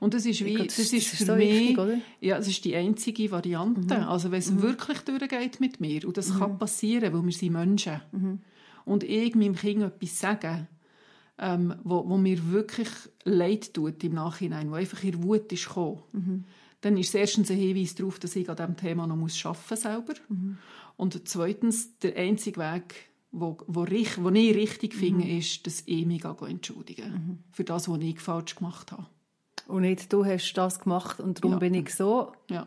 Und das ist wie, glaube, das, das- ist das ist für so mich? Mhm. ja, das ist die einzige Variante. Also wenn es wirklich durchgeht mit mir, und das Mhm. kann passieren, weil wir sind Menschen, und ich meinem Kind etwas sage, ähm, wo, wo mir wirklich leid tut im Nachhinein, wo einfach in Wut ist gekommen, Mhm. dann ist es erstens ein Hinweis darauf, dass ich an diesem Thema noch muss arbeiten selber. Mhm. Und zweitens, der einzige Weg, wo, wo, rich- wo ich richtig Mhm. finde, ist, dass ich mich gehe entschuldigen für das, was ich falsch gemacht habe. Und nicht, du hast das gemacht und darum Ja. bin ich so. Ja.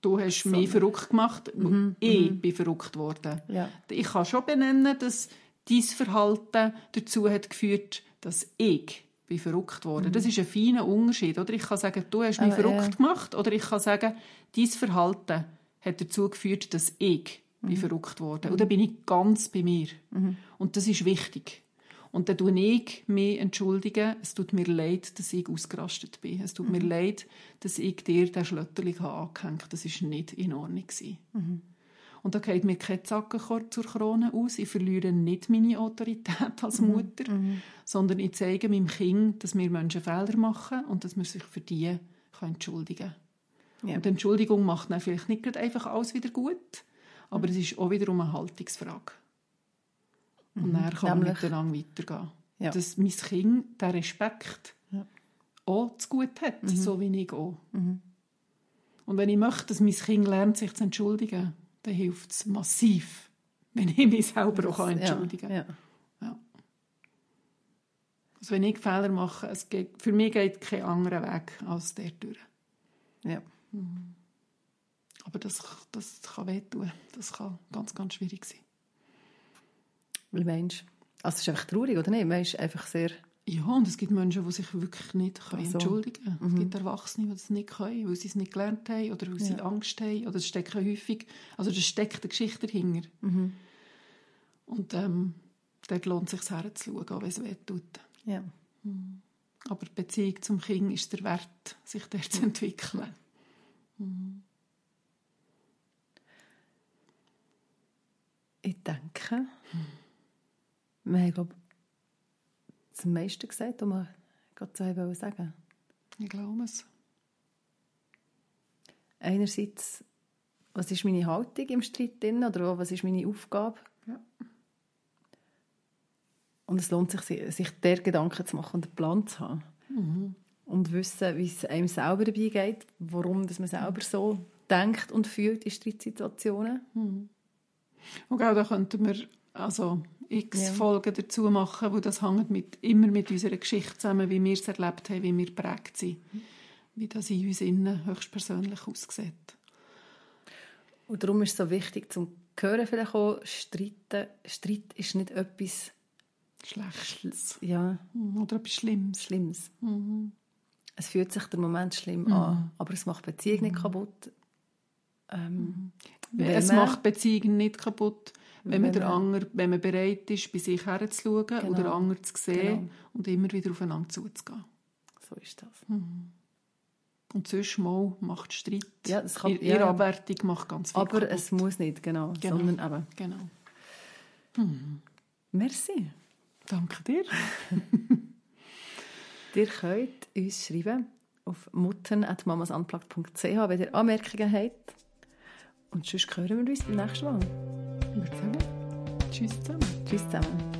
Du hast mich verrückt gemacht, ich bin verrückt worden. Ja. Ich kann schon benennen, dass dein Verhalten dazu hat geführt, dass ich bin verrückt worden. Das ist ein feiner Unterschied. Oder ich kann sagen, du hast mich Aber, verrückt ja. gemacht. Oder ich kann sagen, dein Verhalten hat dazu geführt, dass ich bin verrückt worden. Und dann bin ich ganz bei mir. Und das ist wichtig. Und dann tue ich mich entschuldigen. Es tut mir leid, dass ich ausgerastet bin. Es tut mir leid, dass ich dir den Schlötterling angehängt habe. Das war nicht in Ordnung. gewesen. Und da geht mir kein Zackenkorb zur Krone aus. Ich verliere nicht meine Autorität als Mutter, sondern ich zeige meinem Kind, dass wir Menschen Fehler machen und dass man sich für die kann entschuldigen kann. Ja. Und Entschuldigung macht dann vielleicht nicht einfach alles wieder gut, aber Mhm. es ist auch wiederum eine Haltungsfrage. Und dann kann man Nämlich- miteinander weitergehen. Ja. Dass mein Kind den Respekt Ja. auch zu gut hat, Mhm. so wie ich auch. Und wenn ich möchte, dass mein Kind lernt, sich zu entschuldigen, dann hilft es massiv, (laughs) wenn ich mich selber auch kann entschuldigen kann. Ja. Ja. Also wenn ich Fehler mache, es geht, für mich geht kein anderer Weg als der durch. Ja. Aber das, das kann wehtun. Das kann ganz, ganz schwierig sein. Wie meinst du? Also es ist einfach traurig, oder nicht? Man ist einfach sehr... Ja, und es gibt Menschen, die sich wirklich nicht können entschuldigen können. Es gibt Erwachsene, die das nicht können, weil sie es nicht gelernt haben oder weil sie Ja. Angst haben. Oder es steckt häufig, also es steckt eine Geschichte dahinter. Und ähm, dort lohnt es sich herzuschauen, auch wenn es weh tut. Ja. Aber die Beziehung zum Kind ist der Wert, sich dort zu entwickeln. Ich denke, wir haben, glaube das meiste gesagt, was wir gerade haben sagen Ich glaube es. Einerseits, was ist meine Haltung im Streit drin, oder was ist meine Aufgabe? Ja. Und es lohnt sich, sich der Gedanken zu machen und einen Plan zu haben. Und wissen, wie es einem selber dabei geht, warum dass man selber so denkt und fühlt in Streitsituationen. Und auch da könnten wir also x Ja. Folgen dazu machen, wo das hängt mit, immer mit unserer Geschichte zusammen, wie wir es erlebt haben, wie wir geprägt sind, wie das in uns innen höchstpersönlich aussieht. Und darum ist es so wichtig, zum hören vielleicht auch, streiten. Streit ist nicht etwas Schlechtes. ja, Oder etwas Schlimmes. Schlimmes. Es fühlt sich der Moment schlimm an, aber es macht die Beziehung nicht kaputt. Ähm, wenn es macht Beziehungen nicht kaputt, wenn, man Wenn man- wenn man bereit ist, bei sich herzuschauen Genau. den anderen zu sehen Genau. und immer wieder aufeinander zuzugehen. So ist das. Und sonst mal macht Streit. Ja, das kann- Ihre ihre ja. Abwertung macht ganz viel Aber kaputt. es muss nicht, genau. Genau. Sondern eben, Genau. merci. Danke dir. (laughs) Ihr könnt uns schreiben auf muttern.mamasunplugged.ch, wenn ihr Anmerkungen habt. Und sonst hören wir uns beim nächsten Mal. Tschüss zusammen. Tschüss zusammen.